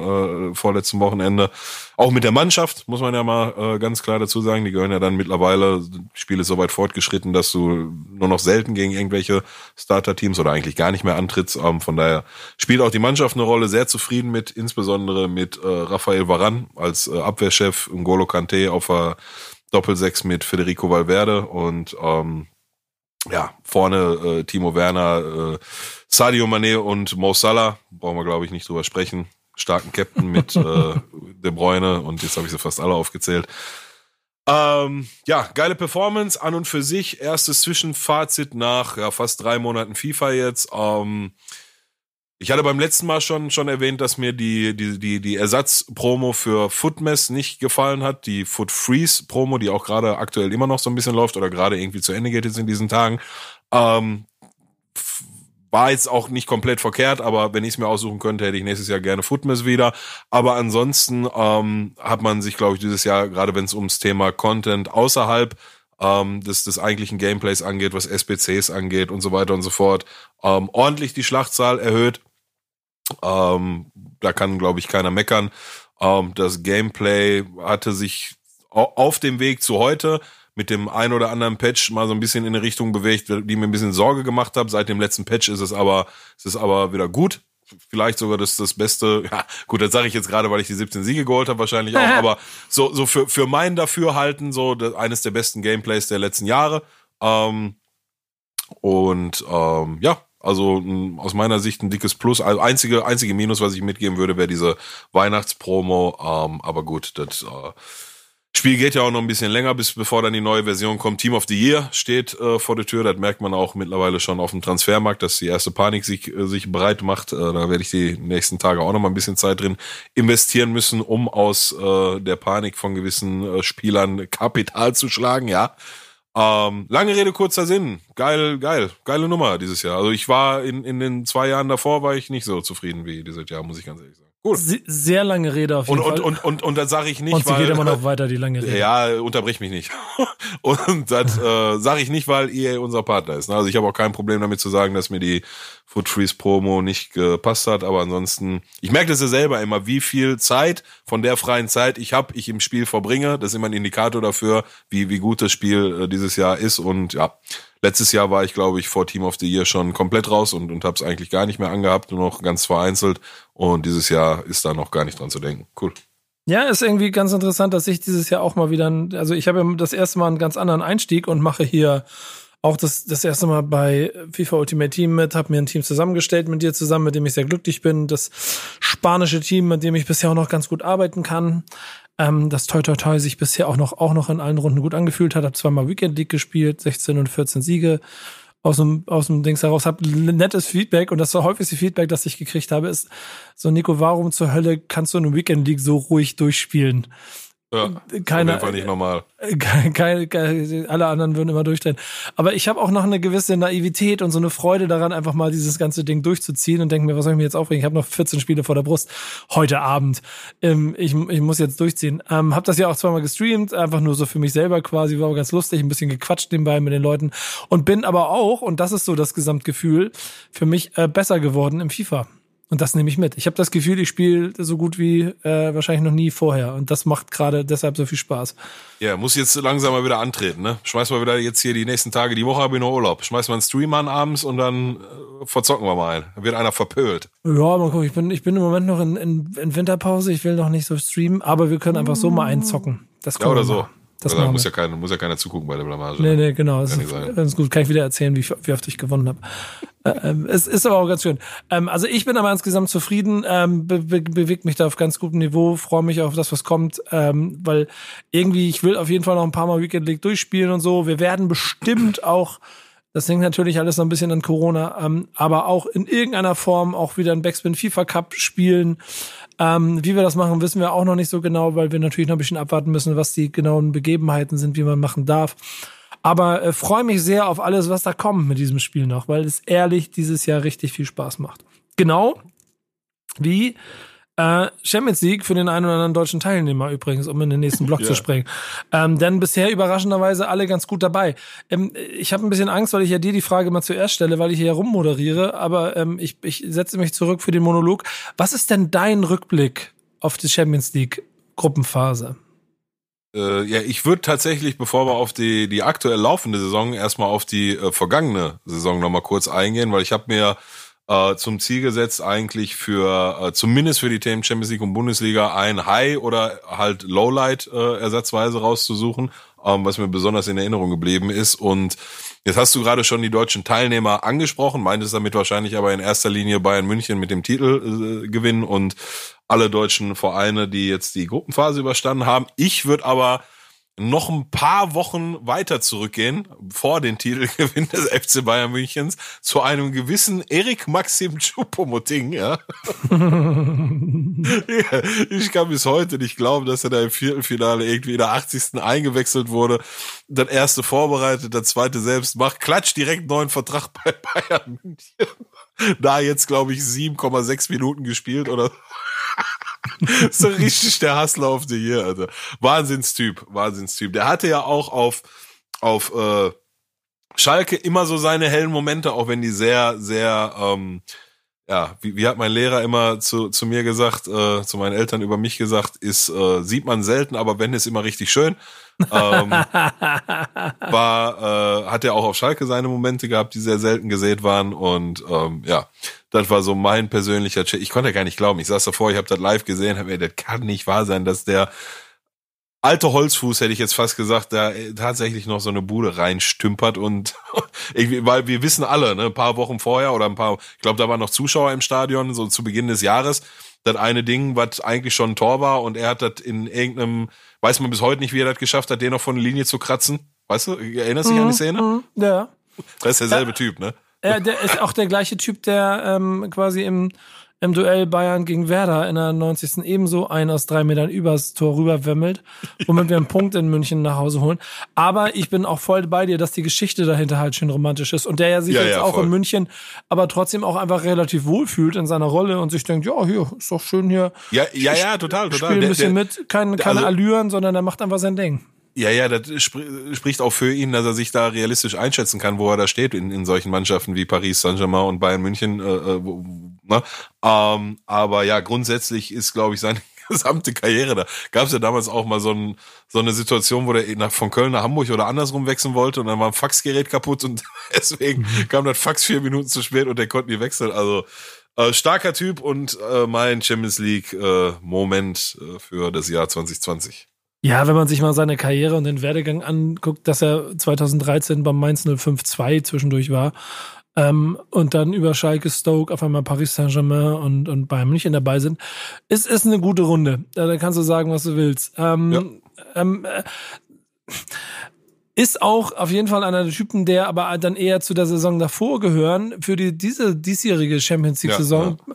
Speaker 1: äh, vorletzten Wochenende. Auch mit der Mannschaft, muss man ja mal äh, ganz klar dazu sagen. Die gehören ja dann mittlerweile, Spiel ist so weit fortgeschritten, dass du nur noch selten gegen irgendwelche Starter-Teams oder eigentlich gar nicht mehr antrittst. Ähm, von daher spielt auch die Mannschaft eine Rolle. Sehr zufrieden mit, insbesondere mit äh, Rafael Varan als äh, Abwehrchef, Ngolo Kante auf der Doppelsechs mit Federico Valverde und ähm, ja, vorne äh, Timo Werner, äh, Sadio Mané und Mo Salah. Brauchen wir, glaube ich, nicht drüber sprechen. Starken Captain mit äh, De Bruyne und jetzt habe ich sie fast alle aufgezählt. Ähm, ja, geile Performance an und für sich. Erstes Zwischenfazit nach ja, fast drei Monaten FIFA jetzt. Ähm, ich hatte beim letzten Mal schon, schon erwähnt, dass mir die, die, die, die Ersatzpromo für Footmess nicht gefallen hat. Die Foot Freeze Promo, die auch gerade aktuell immer noch so ein bisschen läuft oder gerade irgendwie zu Ende geht jetzt in diesen Tagen. Ähm, war jetzt auch nicht komplett verkehrt, aber wenn ich es mir aussuchen könnte, hätte ich nächstes Jahr gerne Footmess wieder. Aber ansonsten ähm, hat man sich, glaube ich, dieses Jahr, gerade wenn es ums Thema Content außerhalb ähm, des, des eigentlichen Gameplays angeht, was SBCs angeht und so weiter und so fort, ähm, ordentlich die Schlachtzahl erhöht. Ähm, da kann, glaube ich, keiner meckern. Ähm, das Gameplay hatte sich auf dem Weg zu heute mit dem ein oder anderen Patch mal so ein bisschen in eine Richtung bewegt, die mir ein bisschen Sorge gemacht hat. Seit dem letzten Patch ist es aber, ist es aber wieder gut. Vielleicht sogar das, das Beste, ja, gut, das sage ich jetzt gerade, weil ich die 17 Siege geholt habe, wahrscheinlich auch, aber so, so für, für mein Dafürhalten, so das, eines der besten Gameplays der letzten Jahre. Ähm, und ähm, ja, also aus meiner Sicht ein dickes Plus. Also einzige, einzige Minus, was ich mitgeben würde, wäre diese Weihnachtspromo. Ähm, aber gut, das äh, Spiel geht ja auch noch ein bisschen länger, bis bevor dann die neue Version kommt. Team of the Year steht äh, vor der Tür. Das merkt man auch mittlerweile schon auf dem Transfermarkt, dass die erste Panik sich, äh, sich bereit macht. Äh, da werde ich die nächsten Tage auch noch mal ein bisschen Zeit drin investieren müssen, um aus äh, der Panik von gewissen äh, Spielern Kapital zu schlagen. Ja, ähm, lange Rede, kurzer Sinn. Geil, geil, geile Nummer dieses Jahr. Also ich war in, in den zwei Jahren davor war ich nicht so zufrieden wie dieses Jahr, muss ich ganz ehrlich sagen.
Speaker 2: Gut. Sehr lange Rede auf jeden
Speaker 1: und,
Speaker 2: Fall.
Speaker 1: Und, und, und, und das sage ich nicht,
Speaker 2: und sie
Speaker 1: weil...
Speaker 2: geht immer noch weiter, die lange Rede.
Speaker 1: Ja, unterbrich mich nicht. und das äh, sage ich nicht, weil EA unser Partner ist. Also ich habe auch kein Problem damit zu sagen, dass mir die Foot Freeze Promo nicht gepasst hat, aber ansonsten, ich merke das ja selber immer, wie viel Zeit von der freien Zeit ich habe, ich im Spiel verbringe. Das ist immer ein Indikator dafür, wie, wie gut das Spiel äh, dieses Jahr ist und ja, Letztes Jahr war ich, glaube ich, vor Team of the Year schon komplett raus und, und habe es eigentlich gar nicht mehr angehabt, nur noch ganz vereinzelt. Und dieses Jahr ist da noch gar nicht dran zu denken. Cool.
Speaker 2: Ja, ist irgendwie ganz interessant, dass ich dieses Jahr auch mal wieder, also ich habe das erste Mal einen ganz anderen Einstieg und mache hier auch das, das erste Mal bei FIFA Ultimate Team mit, habe mir ein Team zusammengestellt mit dir zusammen, mit dem ich sehr glücklich bin. Das spanische Team, mit dem ich bisher auch noch ganz gut arbeiten kann. Ähm, das Toi Toi Toi sich bisher auch noch, auch noch in allen Runden gut angefühlt hat. Habe zweimal Weekend League gespielt, 16 und 14 Siege aus dem, aus dem Dings heraus, habe nettes Feedback und das war häufigste Feedback, das ich gekriegt habe, ist so, Nico, warum zur Hölle kannst du eine Weekend League so ruhig durchspielen?
Speaker 1: Ja, keine, auf jeden Fall nicht normal.
Speaker 2: Keine, keine, alle anderen würden immer durchdrehen. Aber ich habe auch noch eine gewisse Naivität und so eine Freude daran, einfach mal dieses ganze Ding durchzuziehen und denke mir, was soll ich mir jetzt aufregen? Ich habe noch 14 Spiele vor der Brust heute Abend. Ähm, ich, ich muss jetzt durchziehen. Ähm, habe das ja auch zweimal gestreamt, einfach nur so für mich selber quasi, war aber ganz lustig, ein bisschen gequatscht nebenbei mit den Leuten und bin aber auch, und das ist so das Gesamtgefühl, für mich äh, besser geworden im FIFA. Und das nehme ich mit. Ich habe das Gefühl, ich spiele so gut wie äh, wahrscheinlich noch nie vorher. Und das macht gerade deshalb so viel Spaß.
Speaker 1: Ja, muss jetzt langsam mal wieder antreten, ne? Schmeiß mal wieder jetzt hier die nächsten Tage, die Woche habe ich noch Urlaub. Schmeiß mal einen Stream an abends und dann äh, verzocken wir mal ein. Dann wird einer verpölt.
Speaker 2: Ja, mal gucken. Ich bin, ich bin im Moment noch in, in, in Winterpause. Ich will noch nicht so streamen, aber wir können einfach so mal einzocken. Das
Speaker 1: ja, oder so.
Speaker 2: Das
Speaker 1: also, muss, ja keiner, muss ja keiner zugucken bei der Blamage.
Speaker 2: Nee, nee, genau. Das ist, das ist gut. Kann ich wieder erzählen, wie, wie oft ich gewonnen habe. Äh, ähm, es ist aber auch ganz schön. Ähm, also ich bin aber insgesamt zufrieden, ähm, be be bewegt mich da auf ganz gutem Niveau, freue mich auf das, was kommt, ähm, weil irgendwie, ich will auf jeden Fall noch ein paar Mal Weekend League durchspielen und so. Wir werden bestimmt auch das hängt natürlich alles so ein bisschen an Corona, ähm, aber auch in irgendeiner Form auch wieder ein Backspin FIFA Cup spielen. Ähm, wie wir das machen, wissen wir auch noch nicht so genau, weil wir natürlich noch ein bisschen abwarten müssen, was die genauen Begebenheiten sind, wie man machen darf. Aber äh, freue mich sehr auf alles, was da kommt mit diesem Spiel noch, weil es ehrlich dieses Jahr richtig viel Spaß macht. Genau wie äh, Champions League für den einen oder anderen deutschen Teilnehmer übrigens, um in den nächsten Block ja. zu springen. Ähm, denn bisher überraschenderweise alle ganz gut dabei. Ähm, ich habe ein bisschen Angst, weil ich ja dir die Frage mal zuerst stelle, weil ich hier rummoderiere, aber ähm, ich, ich setze mich zurück für den Monolog. Was ist denn dein Rückblick auf die Champions League Gruppenphase?
Speaker 1: Äh, ja, ich würde tatsächlich, bevor wir auf die, die aktuell laufende Saison, erstmal auf die äh, vergangene Saison nochmal kurz eingehen, weil ich habe mir äh, zum Ziel gesetzt, eigentlich für äh, zumindest für die Themen Champions League und Bundesliga ein High oder halt Lowlight äh, ersatzweise rauszusuchen, ähm, was mir besonders in Erinnerung geblieben ist. Und jetzt hast du gerade schon die deutschen Teilnehmer angesprochen, meintest damit wahrscheinlich aber in erster Linie Bayern München mit dem Titel äh, gewinnen und alle deutschen Vereine, die jetzt die Gruppenphase überstanden haben. Ich würde aber noch ein paar Wochen weiter zurückgehen, vor den Titelgewinn des FC Bayern Münchens, zu einem gewissen Erik Maxim Choupo-Moting, ja. Ich kann bis heute nicht glauben, dass er da im Viertelfinale irgendwie in der 80. eingewechselt wurde, das erste vorbereitet, das zweite selbst macht, klatscht direkt neuen Vertrag bei Bayern München. Da jetzt, glaube ich, 7,6 Minuten gespielt oder so richtig der Hustler of the Year, Alter. Wahnsinnstyp, Wahnsinnstyp. Der hatte ja auch auf, auf äh, Schalke immer so seine hellen Momente, auch wenn die sehr, sehr, ähm, ja, wie, wie hat mein Lehrer immer zu, zu mir gesagt, äh, zu meinen Eltern über mich gesagt, ist, äh, sieht man selten, aber wenn ist immer richtig schön. ähm, war, äh, hat er auch auf Schalke seine Momente gehabt, die sehr selten gesät waren und ähm, ja, das war so mein persönlicher Check. Ich konnte gar nicht glauben. Ich saß davor, ich habe das live gesehen, habe mir, das kann nicht wahr sein, dass der alte Holzfuß, hätte ich jetzt fast gesagt, da tatsächlich noch so eine Bude reinstümpert und weil wir wissen alle, ne, ein paar Wochen vorher oder ein paar, ich glaube, da waren noch Zuschauer im Stadion, so zu Beginn des Jahres, das eine Ding, was eigentlich schon ein Tor war und er hat das in irgendeinem, weiß man bis heute nicht, wie er das geschafft hat, den noch von der Linie zu kratzen. Weißt du, erinnerst du dich mhm, an die mhm, Szene?
Speaker 2: Mhm, ja.
Speaker 1: Das ist derselbe ja. Typ, ne?
Speaker 2: Ja, der ist auch der gleiche Typ, der ähm, quasi im, im Duell Bayern gegen Werder in der 90. ebenso ein aus drei Metern übers Tor rüberwemmelt, womit wir einen Punkt in München nach Hause holen. Aber ich bin auch voll bei dir, dass die Geschichte dahinter halt schön romantisch ist und der ja sich ja, jetzt ja, auch voll. in München, aber trotzdem auch einfach relativ wohl fühlt in seiner Rolle und sich denkt, ja, hier ist doch schön hier.
Speaker 1: Ja, ja, ja, total, total.
Speaker 2: Spiel ein bisschen der, der, mit, keine, keine also, Allüren, sondern er macht einfach sein Ding.
Speaker 1: Ja, ja, das spricht auch für ihn, dass er sich da realistisch einschätzen kann, wo er da steht in, in solchen Mannschaften wie Paris Saint-Germain und Bayern München. Äh, äh wo, ne? ähm, aber ja, grundsätzlich ist, glaube ich, seine gesamte Karriere da. Gab es ja damals auch mal so, ein, so eine Situation, wo der nach, von Köln nach Hamburg oder andersrum wechseln wollte und dann war ein Faxgerät kaputt und deswegen mhm. kam das Fax vier Minuten zu spät und der konnte nie wechseln. Also äh, starker Typ und äh, mein Champions League äh, Moment äh, für das Jahr 2020.
Speaker 2: Ja, wenn man sich mal seine Karriere und den Werdegang anguckt, dass er 2013 beim Mainz 05-2 zwischendurch war ähm, und dann über Schalke, Stoke, auf einmal Paris Saint-Germain und, und Bayern München dabei sind, ist, ist eine gute Runde. Da kannst du sagen, was du willst. Ähm, ja. ähm, äh, ist auch auf jeden Fall einer der Typen, der aber dann eher zu der Saison davor gehören, für die, diese diesjährige Champions League Saison, ja, ja.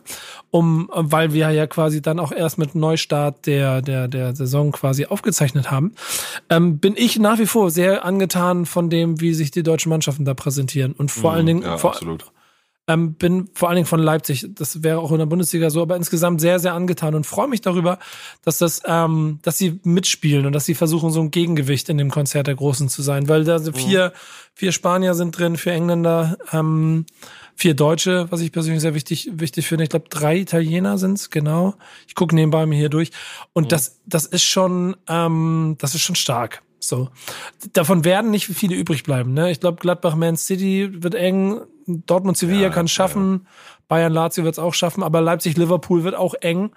Speaker 2: um, weil wir ja quasi dann auch erst mit Neustart der, der, der Saison quasi aufgezeichnet haben, ähm, bin ich nach wie vor sehr angetan von dem, wie sich die deutschen Mannschaften da präsentieren und vor mhm, allen Dingen,
Speaker 1: ja,
Speaker 2: vor,
Speaker 1: absolut.
Speaker 2: Ähm, bin vor allen Dingen von Leipzig, das wäre auch in der Bundesliga so, aber insgesamt sehr, sehr angetan und freue mich darüber, dass das, ähm, dass sie mitspielen und dass sie versuchen, so ein Gegengewicht in dem Konzert der Großen zu sein, weil da mhm. vier, vier Spanier sind drin, vier Engländer, ähm, vier Deutsche, was ich persönlich sehr wichtig, wichtig finde. Ich glaube, drei Italiener sind's genau. Ich gucke nebenbei mir hier durch. Und mhm. das, das ist schon, ähm, das ist schon stark. So. Davon werden nicht viele übrig bleiben. Ne? Ich glaube, Gladbach, Man City wird eng. Dortmund, Sevilla ja, kann es schaffen. Ja. Bayern, Lazio wird es auch schaffen. Aber Leipzig, Liverpool wird auch eng.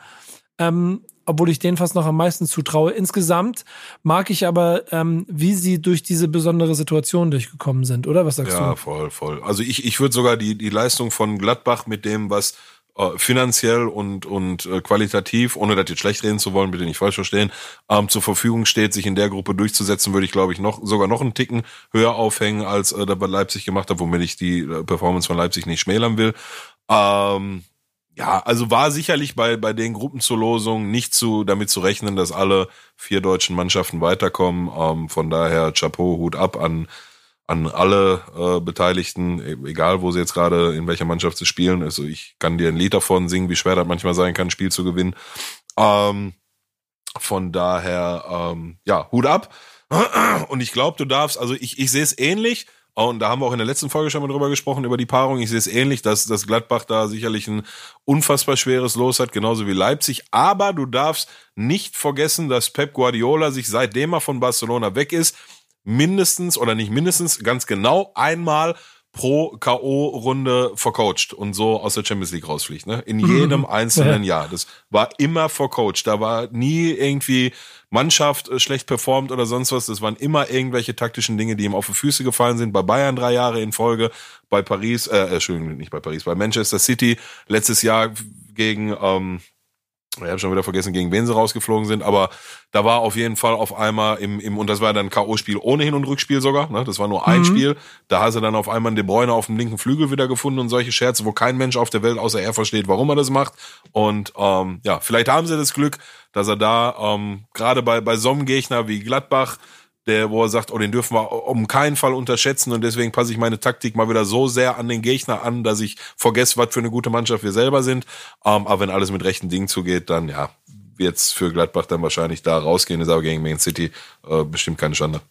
Speaker 2: Ähm, obwohl ich denen fast noch am meisten zutraue. Insgesamt mag ich aber, ähm, wie sie durch diese besondere Situation durchgekommen sind, oder? Was sagst
Speaker 1: ja,
Speaker 2: du?
Speaker 1: Ja, voll, voll. Also ich, ich würde sogar die, die Leistung von Gladbach mit dem, was äh, finanziell und, und äh, qualitativ, ohne das jetzt schlecht reden zu wollen, bitte nicht falsch verstehen, ähm, zur Verfügung steht, sich in der Gruppe durchzusetzen, würde ich, glaube ich, noch sogar noch einen Ticken höher aufhängen, als äh, da bei Leipzig gemacht hat, womit ich die äh, Performance von Leipzig nicht schmälern will. Ähm, ja, also war sicherlich bei, bei den Gruppenzulosungen nicht zu, damit zu rechnen, dass alle vier deutschen Mannschaften weiterkommen. Ähm, von daher Chapeau, Hut ab an an alle äh, Beteiligten, e-, egal wo sie jetzt gerade in welcher Mannschaft sie spielen. Also ich kann dir ein Lied davon singen, wie schwer das manchmal sein kann, ein Spiel zu gewinnen. Ähm, von daher, ähm, ja, Hut ab. Und ich glaube, du darfst, also ich, ich sehe es ähnlich. Und da haben wir auch in der letzten Folge schon mal drüber gesprochen, über die Paarung. Ich sehe es ähnlich, dass, dass Gladbach da sicherlich ein unfassbar schweres Los hat, genauso wie Leipzig. Aber du darfst nicht vergessen, dass Pep Guardiola sich seitdem er von Barcelona weg ist, mindestens oder nicht mindestens, ganz genau einmal pro K.O.-Runde vercoacht und so aus der Champions League rausfliegt, ne? In jedem mhm. einzelnen ja. Jahr. Das war immer vercoacht. Da war nie irgendwie Mannschaft äh, schlecht performt oder sonst was. Das waren immer irgendwelche taktischen Dinge, die ihm auf die Füße gefallen sind. Bei Bayern drei Jahre in Folge, bei Paris, äh, Entschuldigung, nicht bei Paris, bei Manchester City letztes Jahr gegen, ähm, ich habe schon wieder vergessen, gegen wen sie rausgeflogen sind, aber da war auf jeden Fall auf einmal im, im und das war dann K.O.-Spiel ohne Hin- und Rückspiel sogar, ne? Das war nur ein mhm. Spiel. Da hast du dann auf einmal den Bräuner auf dem linken Flügel wieder gefunden und solche Scherze, wo kein Mensch auf der Welt außer er versteht, warum er das macht. Und ähm, ja, vielleicht haben sie das Glück, dass er da ähm, gerade bei, bei so einem Gegner wie Gladbach der, wo er sagt, oh, den dürfen wir um keinen Fall unterschätzen und deswegen passe ich meine Taktik mal wieder so sehr an den Gegner an, dass ich vergesse, was für eine gute Mannschaft wir selber sind. Ähm, aber wenn alles mit rechten Dingen zugeht, dann ja, jetzt für Gladbach dann wahrscheinlich da rausgehen, ist aber gegen Main City äh, bestimmt keine Schande.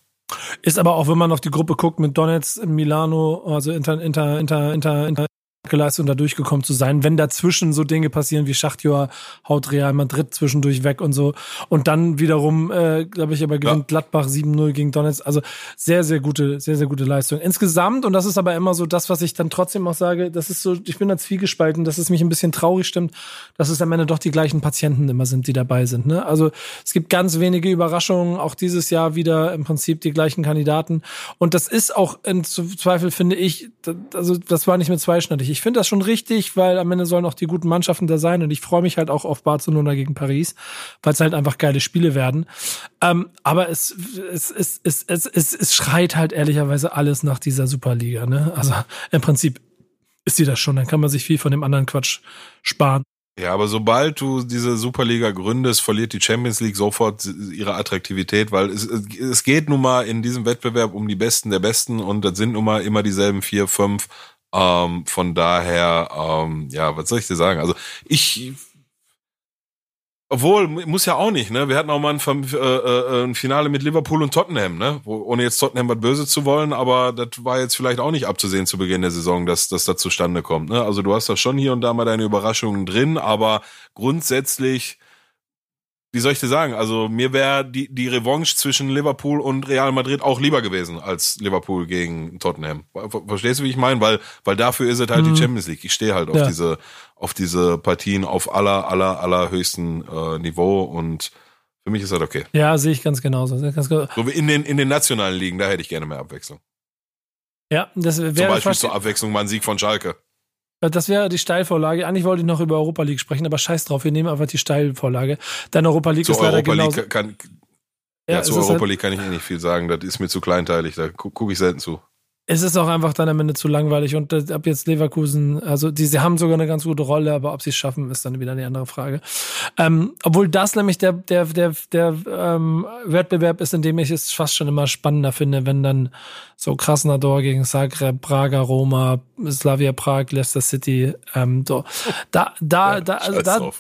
Speaker 2: Ist aber auch, wenn man auf die Gruppe guckt mit Donetsk, Milano, also Inter, Inter, Inter, Inter, Inter geleistet, da durchgekommen zu sein. Wenn dazwischen so Dinge passieren wie Schachtjoa haut Real Madrid zwischendurch weg und so. Und dann wiederum, äh, glaube ich, aber gewinnt ja. Gladbach 7-0 gegen Donetsk. Also sehr, sehr gute, sehr, sehr gute Leistung. Insgesamt, und das ist aber immer so das, was ich dann trotzdem auch sage, das ist so, ich bin da zwiegespalten, dass es mich ein bisschen traurig stimmt, dass es am Ende doch die gleichen Patienten immer sind, die dabei sind. Ne? Also es gibt ganz wenige Überraschungen, auch dieses Jahr wieder im Prinzip die gleichen Kandidaten. Und das ist auch im Zweifel, finde ich, also das war nicht mehr zweischneidig ich finde das schon richtig, weil am Ende sollen auch die guten Mannschaften da sein und ich freue mich halt auch auf Barcelona gegen Paris, weil es halt einfach geile Spiele werden. Ähm, aber es, es, es, es, es, es, es schreit halt ehrlicherweise alles nach dieser Superliga. Ne? Also im Prinzip ist sie das schon, dann kann man sich viel von dem anderen Quatsch sparen.
Speaker 1: Ja, aber sobald du diese Superliga gründest, verliert die Champions League sofort ihre Attraktivität, weil es, es geht nun mal in diesem Wettbewerb um die Besten der Besten und das sind nun mal immer dieselben vier, fünf ähm, von daher, ähm, ja, was soll ich dir sagen? Also ich obwohl, muss ja auch nicht, ne? Wir hatten auch mal ein, äh, äh, ein Finale mit Liverpool und Tottenham, ne? Ohne jetzt Tottenham was böse zu wollen, aber das war jetzt vielleicht auch nicht abzusehen zu Beginn der Saison, dass, dass das zustande kommt. Ne? Also du hast da schon hier und da mal deine Überraschungen drin, aber grundsätzlich wie soll ich dir sagen? Also mir wäre die, die Revanche zwischen Liverpool und Real Madrid auch lieber gewesen als Liverpool gegen Tottenham. Verstehst du, wie ich meine? Weil, weil dafür ist es halt mhm. die Champions League. Ich stehe halt auf ja. diese, auf diese Partien auf aller, aller, aller höchsten äh, Niveau und Für mich ist das okay.
Speaker 2: Ja, sehe ich ganz genauso. Ganz genau.
Speaker 1: So wie in den, in den nationalen Ligen, da hätte ich gerne mehr Abwechslung.
Speaker 2: Ja, das wäre
Speaker 1: Zum Beispiel zur Abwechslung mal ein Sieg von Schalke.
Speaker 2: Das wäre die Steilvorlage. Eigentlich wollte ich noch über Europa League sprechen, aber scheiß drauf, wir nehmen einfach die Steilvorlage. Denn Europa League
Speaker 1: zur
Speaker 2: ist leider
Speaker 1: Europa
Speaker 2: genauso.
Speaker 1: League kann, ja,
Speaker 2: Ja, ist
Speaker 1: Europa
Speaker 2: halt-
Speaker 1: League kann ich eh nicht viel sagen. Das ist mir zu kleinteilig. Da gu gucke ich selten zu.
Speaker 2: Es ist auch einfach dann am Ende zu langweilig und äh, ab jetzt Leverkusen, also die, sie haben sogar eine ganz gute Rolle, aber ob sie es schaffen, ist dann wieder eine andere Frage. Ähm, obwohl das nämlich der, der, der, der ähm, Wettbewerb ist, in dem ich es fast schon immer spannender finde, wenn dann so Krasnodar gegen Zagreb, Praga, Roma, Slavia Prag, Leicester City, ähm, so. Da, da, da, also da.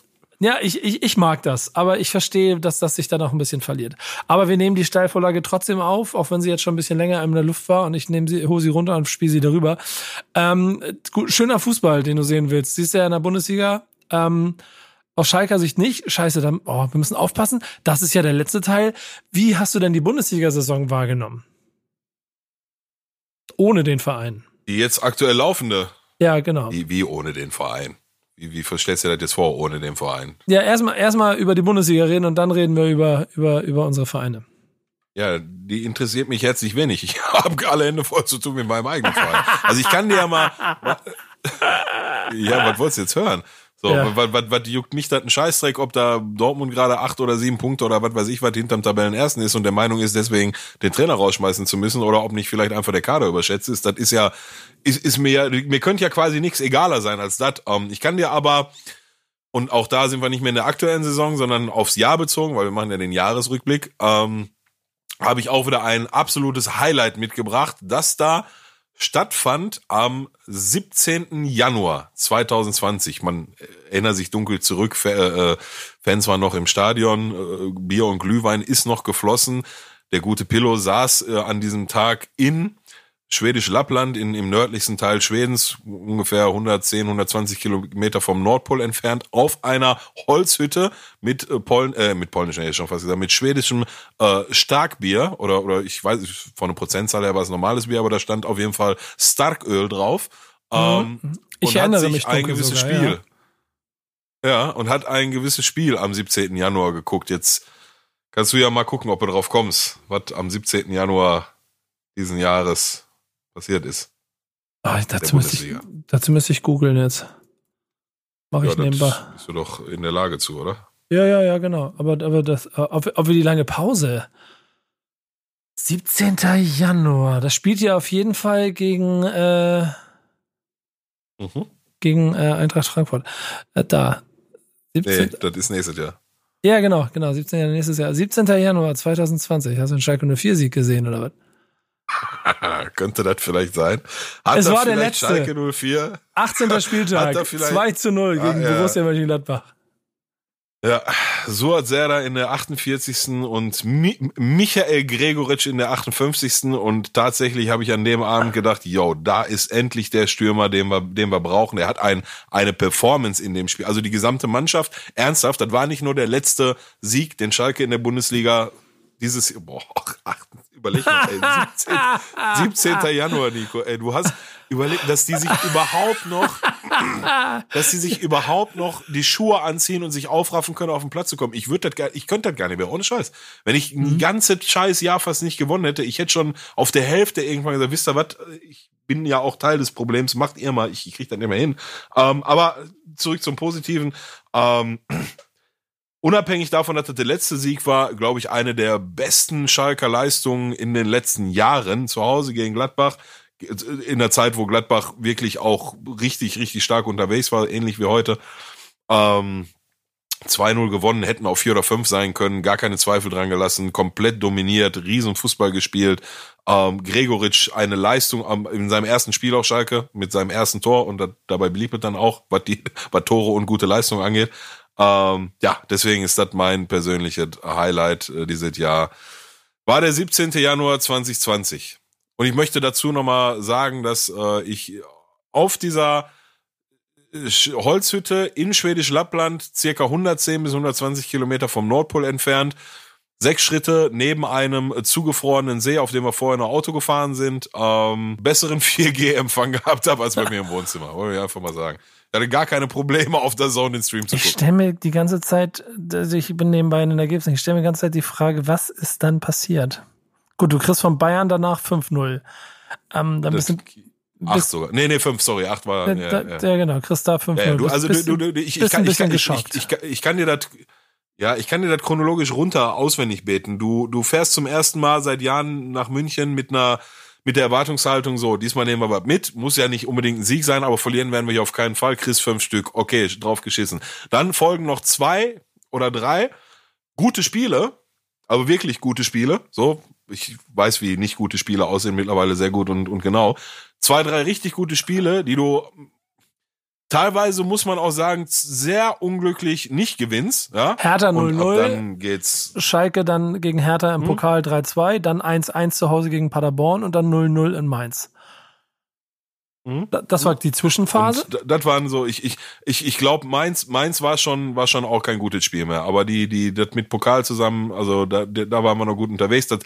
Speaker 2: Ja, ich, ich, ich mag das, aber ich verstehe, dass das sich dann auch ein bisschen verliert. Aber wir nehmen die Steilvorlage trotzdem auf, auch wenn sie jetzt schon ein bisschen länger in der Luft war und ich nehme sie, hole sie runter und spiele sie darüber. Ähm, gut, schöner Fußball, den du sehen willst. Siehst du ja in der Bundesliga. Ähm, aus Schalker Sicht nicht. Scheiße, dann, oh, wir müssen aufpassen. Das ist ja der letzte Teil. Wie hast du denn die Bundesliga-Saison wahrgenommen? Ohne den Verein.
Speaker 1: Die jetzt aktuell laufende,
Speaker 2: Ja, genau.
Speaker 1: wie, wie ohne den Verein? Wie, wie stellst du dir das jetzt vor, ohne den Verein?
Speaker 2: Ja, erstmal erstmal über die Bundesliga reden und dann reden wir über, über, über unsere Vereine.
Speaker 1: Ja, die interessiert mich herzlich wenig. Ich habe alle Hände voll zu tun mit meinem eigenen Verein. Also ich kann dir ja mal. ja, was wolltest du jetzt hören? So,
Speaker 2: Ja.
Speaker 1: was, was, was juckt mich das ein Scheißdreck, ob da Dortmund gerade acht oder sieben Punkte oder was weiß ich, was hinterm Tabellenersten ist und der Meinung ist, deswegen den Trainer rausschmeißen zu müssen oder ob nicht vielleicht einfach der Kader überschätzt ist. Das ist ja, ist, ist mir ja, mir könnte ja quasi nichts egaler sein als das. Ähm, ich kann dir aber, und auch da sind wir nicht mehr in der aktuellen Saison, sondern aufs Jahr bezogen, weil wir machen ja den Jahresrückblick, ähm, habe ich auch wieder ein absolutes Highlight mitgebracht, das da stattfand am 17. Januar 2020. Man erinnert sich dunkel zurück, Fa- äh, Fans waren noch im Stadion, äh, Bier und Glühwein ist noch geflossen. Der gute Pillow saß äh, an diesem Tag in Schwedisch Lappland, in, im nördlichsten Teil Schwedens, ungefähr 110, 120 Kilometer vom Nordpol entfernt, auf einer Holzhütte mit äh, Polen, äh, mit polnischem, hätte ich schon fast gesagt, mit schwedischem äh, Starkbier oder oder ich weiß nicht, von der Prozentzahl her war es normales Bier, aber da stand auf jeden Fall Starköl drauf. Ähm,
Speaker 2: Mhm. Ich
Speaker 1: und
Speaker 2: erinnere
Speaker 1: hat sich
Speaker 2: mich
Speaker 1: ein gewisses
Speaker 2: sogar,
Speaker 1: Spiel. Ja. und hat ein gewisses Spiel am 17. Januar geguckt. Jetzt kannst du ja mal gucken, ob du drauf kommst, was am 17. Januar diesen Jahres passiert ist.
Speaker 2: Ah, dazu, müsste ich, dazu müsste ich googeln jetzt. Mache ich
Speaker 1: ja,
Speaker 2: nebenbei.
Speaker 1: das bist du doch in der Lage zu, oder?
Speaker 2: Ja, ja, ja, genau. Aber, aber das, ob, ob wir die lange Pause. 17. Januar. Das spielt ja auf jeden Fall gegen, äh,
Speaker 1: Mhm.
Speaker 2: gegen äh, Eintracht Frankfurt. Äh, da. 17.
Speaker 1: Nee, das ist nächstes Jahr.
Speaker 2: Ja, genau, genau. 17. Januar nächstes Jahr. 17. Januar 2020. Hast du einen Schalke 04-Sieg gesehen oder was?
Speaker 1: Könnte das vielleicht sein? Hat
Speaker 2: Es war der letzte.
Speaker 1: Schalke 04?
Speaker 2: 18.
Speaker 1: Hat
Speaker 2: Spieltag.
Speaker 1: er vielleicht-
Speaker 2: 2 zu 0
Speaker 1: Ah,
Speaker 2: gegen
Speaker 1: ja.
Speaker 2: Borussia Mönchengladbach.
Speaker 1: Ja, Suat Serdar in der 48. und Mi Michael Gregoritsch in der 58. Und tatsächlich habe ich an dem Abend gedacht, yo, da ist endlich der Stürmer, den wir, den wir brauchen. Er hat ein, eine Performance in dem Spiel. Also die gesamte Mannschaft, ernsthaft, das war nicht nur der letzte Sieg, den Schalke in der Bundesliga dieses, boah, überleg mal, ey, 17, 17. Januar, Nico, ey, du hast überlegt, dass die sich überhaupt noch dass sie sich überhaupt noch die Schuhe anziehen und sich aufraffen können, auf den Platz zu kommen. Ich würde das ich könnte das gar nicht mehr, ohne Scheiß. Wenn ich ein ganzes scheiß Jahr fast nicht gewonnen hätte, ich hätte schon auf der Hälfte irgendwann gesagt, wisst ihr was, ich bin ja auch Teil des Problems, macht ihr mal, ich, ich krieg das nicht mehr hin. Ähm, aber zurück zum Positiven. Ähm, unabhängig davon, dass das der letzte Sieg war, glaube ich, eine der besten Schalker Leistungen in den letzten Jahren zu Hause gegen Gladbach in der Zeit, wo Gladbach wirklich auch richtig, richtig stark unterwegs war, ähnlich wie heute. Ähm, 2-0 gewonnen, hätten auch 4 oder 5 sein können, gar keine Zweifel dran gelassen, komplett dominiert, riesen Fußball gespielt. Ähm, Gregoritsch eine Leistung am, in seinem ersten Spiel auf Schalke mit seinem ersten Tor und da, dabei blieb es dann auch, was die was Tore und gute Leistung angeht. Ähm, ja, deswegen ist das mein persönliches Highlight äh, dieses Jahr. War der 17. Januar 2020. Und ich möchte dazu nochmal sagen, dass äh, ich auf dieser Sch- Holzhütte in Schwedisch Lappland, circa 110 bis 120 Kilometer vom Nordpol entfernt, sechs Schritte neben einem zugefrorenen See, auf dem wir vorher noch Auto gefahren sind, ähm, besseren 4G-Empfang gehabt habe als bei mir im Wohnzimmer. Wollte ich einfach mal sagen. Ich hatte gar keine Probleme, auf der Zone den Stream zu
Speaker 2: Ich
Speaker 1: gucken.
Speaker 2: stelle mir die ganze Zeit, also ich bin nebenbei in der Ergebnis, ich stelle mir die ganze Zeit die Frage, was ist dann passiert? Gut, du kriegst von Bayern danach 5-0. Ähm, dann
Speaker 1: Das-
Speaker 2: bist du,
Speaker 1: Acht
Speaker 2: bist,
Speaker 1: sogar. Nee, nee, fünf, sorry. Acht war.
Speaker 2: ja, da,
Speaker 1: ja.
Speaker 2: ja, genau, kriegst da 5-0.
Speaker 1: Ja, du, also
Speaker 2: bist
Speaker 1: du, du, du, ich, ich, kann, ich, kann, ich, ich, ich, ich kann dir das, ja, ich kann dir das chronologisch runter auswendig beten. Du, du fährst zum ersten Mal seit Jahren nach München mit einer, mit der Erwartungshaltung so, diesmal nehmen wir was mit, muss ja nicht unbedingt ein Sieg sein, aber verlieren werden wir hier auf keinen Fall. Chris fünf Stück, okay, drauf geschissen. Dann folgen noch zwei oder drei gute Spiele, aber wirklich gute Spiele. So, ich weiß, wie nicht gute Spiele aussehen, mittlerweile sehr gut und, und genau. Zwei, drei richtig gute Spiele, die du teilweise, muss man auch sagen, sehr unglücklich nicht gewinnst. Ja?
Speaker 2: Hertha
Speaker 1: Und ab
Speaker 2: 0-0,
Speaker 1: dann geht's.
Speaker 2: Schalke dann gegen Hertha im
Speaker 1: Hm?
Speaker 2: Pokal 3-2, dann 1-1 zu Hause gegen Paderborn und dann 0-0 in Mainz.
Speaker 1: Hm?
Speaker 2: Da- Das war die Zwischenphase.
Speaker 1: Und das waren so, ich, ich, ich, ich glaube, Mainz, Mainz war schon, war schon auch kein gutes Spiel mehr. Aber die, die, das mit Pokal zusammen, also da, da waren wir noch gut unterwegs. Das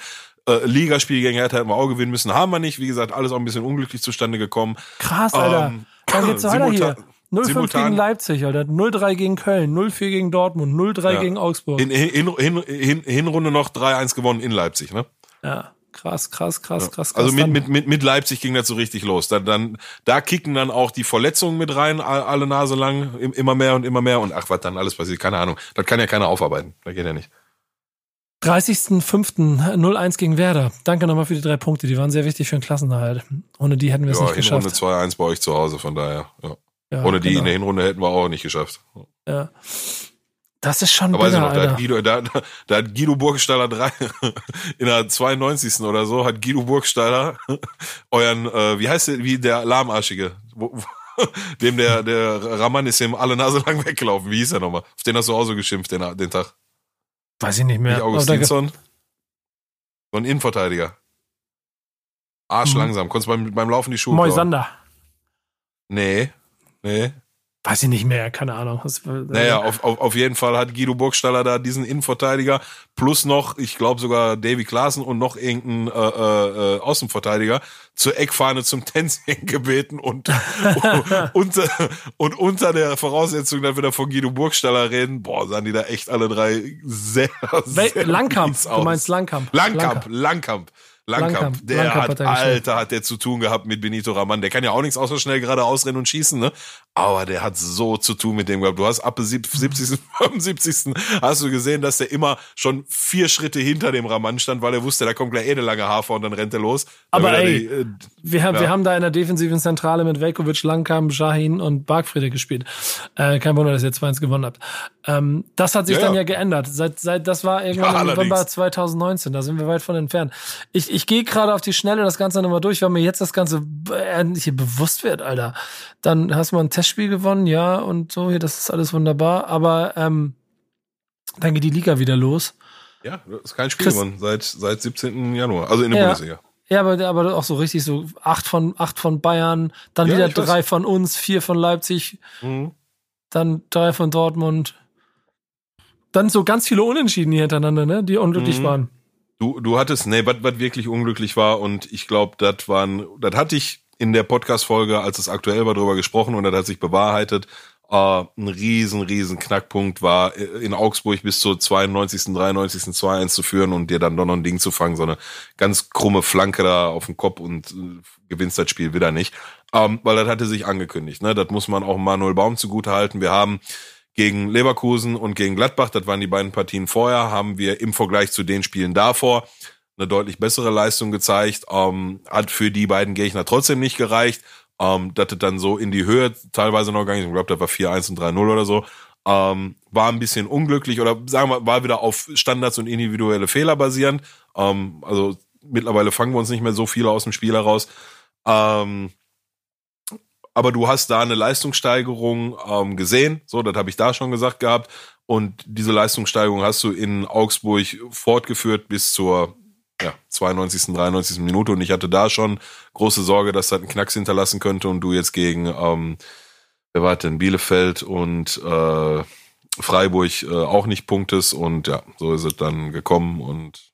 Speaker 1: äh, Ligaspiel gegen Hertha hätten wir auch gewinnen müssen, haben wir nicht. Wie gesagt, alles auch ein bisschen unglücklich zustande gekommen.
Speaker 2: Krass, Alter.
Speaker 1: Ähm,
Speaker 2: dann geht's weiter hier.
Speaker 1: simultan-
Speaker 2: 0-5
Speaker 1: simultan-
Speaker 2: gegen Leipzig, Alter. 0-3 gegen Köln, 0-4 gegen Dortmund, 0-3
Speaker 1: Ja.
Speaker 2: gegen Augsburg.
Speaker 1: In, in, in, in, Hinrunde noch 3-1 gewonnen in Leipzig, ne?
Speaker 2: ja, krass, krass, krass, krass. krass.
Speaker 1: Also mit, mit, mit, mit Leipzig ging das so richtig los. Dann, dann, da kicken dann auch die Verletzungen mit rein, alle Nase lang, im- immer mehr und immer mehr. Und ach, was dann alles passiert, keine Ahnung. Das kann ja keiner aufarbeiten. Das geht ja nicht.
Speaker 2: 30.05. 0-1 gegen Werder. Danke nochmal für die drei Punkte. Die waren sehr wichtig für den Klassenerhalt. Ohne die hätten wir es
Speaker 1: Ja,
Speaker 2: nicht
Speaker 1: Hinrunde
Speaker 2: geschafft.
Speaker 1: 2-1 bei euch zu Hause, von daher. Ja.
Speaker 2: Ja,
Speaker 1: Ohne die
Speaker 2: genau.
Speaker 1: in der Hinrunde hätten wir auch nicht geschafft.
Speaker 2: Ja. Das ist schon bitter,
Speaker 1: noch, da
Speaker 2: Alter.
Speaker 1: hat, Guido, da, da, hat Guido Burgstaller drei, in der 92. oder so, hat Guido Burgstaller euren, äh, wie heißt der, wie der Lahmarschige, dem der, der Raman ist ihm alle Nase lang weggelaufen. Wie hieß er nochmal? Auf den hast du auch so geschimpft, den, den Tag.
Speaker 2: Weiß ich nicht mehr.
Speaker 1: Nicht Augustinsson? So ein Innenverteidiger. Arsch
Speaker 2: Mhm.
Speaker 1: langsam. Konntest beim, beim Laufen die Schuhe klauen.
Speaker 2: Moisander.
Speaker 1: Nee. Nee.
Speaker 2: Weiß ich nicht mehr, keine Ahnung. Das,
Speaker 1: Naja, auf, auf, auf jeden Fall hat Guido Burgstaller da diesen Innenverteidiger plus noch, ich glaube sogar Davy Klaassen und noch irgendein äh, äh, äh, Außenverteidiger zur Eckfahne zum Tänzchen gebeten und, unter, und unter der Voraussetzung, dass wir da von Guido Burgstaller reden, boah, sahen die da echt alle drei sehr, sehr
Speaker 2: Langkamp. Du meinst Langkamp.
Speaker 1: Langkamp, Langkamp. Langkamp,
Speaker 2: Langkamp.
Speaker 1: der
Speaker 2: Langkamp
Speaker 1: hat,
Speaker 2: hat er.
Speaker 1: Alter, hat der zu tun gehabt mit Benito Raman. Der kann ja auch nichts außer schnell gerade ausrennen und schießen, ne? Aber der hat so zu tun mit dem gehabt. Du hast ab dem 70., 75. hast du gesehen, dass der immer schon vier Schritte hinter dem Raman stand, weil er wusste, da kommt gleich eh eine lange Hafer und dann rennt er los.
Speaker 2: Aber
Speaker 1: er
Speaker 2: ey,
Speaker 1: die, äh,
Speaker 2: Wir haben,
Speaker 1: Ja.
Speaker 2: wir haben da in der defensiven Zentrale mit Velkovic, Langkamp, Shahin und Bargfriede gespielt. Äh, kein Wunder, dass ihr 2-1 gewonnen habt. Ähm, das hat sich
Speaker 1: Ja,
Speaker 2: dann
Speaker 1: ja.
Speaker 2: ja geändert. Seit, seit, das war irgendwann im November
Speaker 1: allerdings.
Speaker 2: 2019. Da sind wir weit von entfernt. Ich, ich gehe gerade auf die Schnelle das Ganze nochmal durch, weil mir jetzt das Ganze äh, hier bewusst wird, Alter. Dann hast du mal ein Testspiel gewonnen, ja, und so, hier, das ist alles wunderbar. Aber ähm, dann geht die Liga wieder los.
Speaker 1: ja, das ist kein Spiel
Speaker 2: Chris-
Speaker 1: gewonnen seit, seit 17. Januar. Also in der
Speaker 2: Ja.
Speaker 1: Bundesliga.
Speaker 2: Ja, aber, aber auch so richtig so acht von, acht von Bayern, dann
Speaker 1: Ja,
Speaker 2: wieder
Speaker 1: ich weiß.
Speaker 2: drei von uns, vier von Leipzig,
Speaker 1: Mhm.
Speaker 2: dann drei von Dortmund. Dann so ganz viele Unentschieden hier hintereinander, ne, die unglücklich
Speaker 1: Mhm.
Speaker 2: waren.
Speaker 1: Du, du hattest, nee, was wirklich unglücklich war und ich glaube, das waren, das hatte ich in der Podcast-Folge, als es aktuell war, drüber gesprochen und das hat sich bewahrheitet. Äh, ein riesen, riesen Knackpunkt war, äh, in Augsburg bis zur 92., 93. 2-1 zu führen und dir dann doch noch ein Ding zu fangen, so eine ganz krumme Flanke da auf den Kopf und äh, gewinnst das Spiel wieder nicht. Ähm, weil das hatte sich angekündigt, ne? Das muss man auch Manuel Baum zugute halten. Wir haben gegen Leverkusen und gegen Gladbach, das waren die beiden Partien vorher, haben wir im Vergleich zu den Spielen davor eine deutlich bessere Leistung gezeigt. Ähm, hat für die beiden Gegner trotzdem nicht gereicht. Ähm, das hat dann so in die Höhe teilweise noch gegangen. Ich glaube, das war 4-1 und 3-0 oder so. Ähm, war ein bisschen unglücklich oder sagen wir, war wieder auf Standards und individuelle Fehler basierend. Ähm, also mittlerweile fangen wir uns nicht mehr so viele aus dem Spiel heraus. Ähm, aber du hast da eine Leistungssteigerung ähm, gesehen, so, das habe ich da schon gesagt gehabt. Und diese Leistungssteigerung hast du in Augsburg fortgeführt bis zur ja, 92., 93. Minute. Und ich hatte da schon große Sorge, dass das einen Knacks hinterlassen könnte und du jetzt gegen, ähm, wer war denn, Bielefeld und äh, Freiburg äh, auch nicht punktest und ja, so ist es dann gekommen und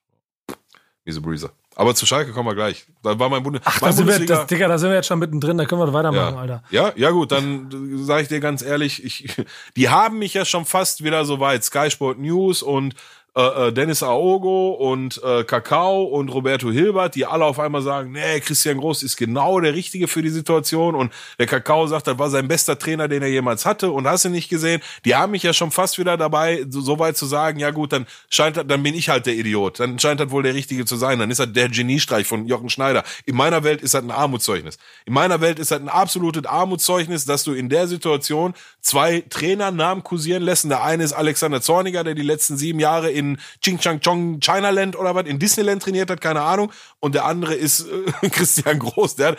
Speaker 1: diese Breezer. Aber zu Schalke kommen wir gleich. Da war mein, Bundes
Speaker 2: Ach,
Speaker 1: mein
Speaker 2: da sind, wir, das, Digga, da sind wir jetzt schon mittendrin, da können wir weitermachen,
Speaker 1: ja.
Speaker 2: Alter.
Speaker 1: ja, ja gut, dann sage ich dir ganz ehrlich, ich, die haben mich ja schon fast wieder so weit. Sky Sport News und äh, äh, Dennis Aogo und äh, Kakao und Roberto Hilbert, die alle auf einmal sagen, nee, Christian Groß ist genau der Richtige für die Situation und der Kakao sagt, das war sein bester Trainer, den er jemals hatte und hast du nicht gesehen. Die haben mich ja schon fast wieder dabei, so, so weit zu sagen, ja gut, dann scheint dann bin ich halt der Idiot. Dann scheint das wohl der Richtige zu sein. Dann ist das der Geniestreich von Jochen Schneider. In meiner Welt ist das ein Armutszeugnis. In meiner Welt ist das ein absolutes Armutszeugnis, dass du in der Situation zwei Trainernamen kursieren lässt. Der eine ist Alexander Zorniger, der die letzten sieben Jahre in Ching Chang Chong Chinaland oder was, in Disneyland trainiert hat, keine Ahnung. Und der andere ist äh, Christian Groß, der, hat,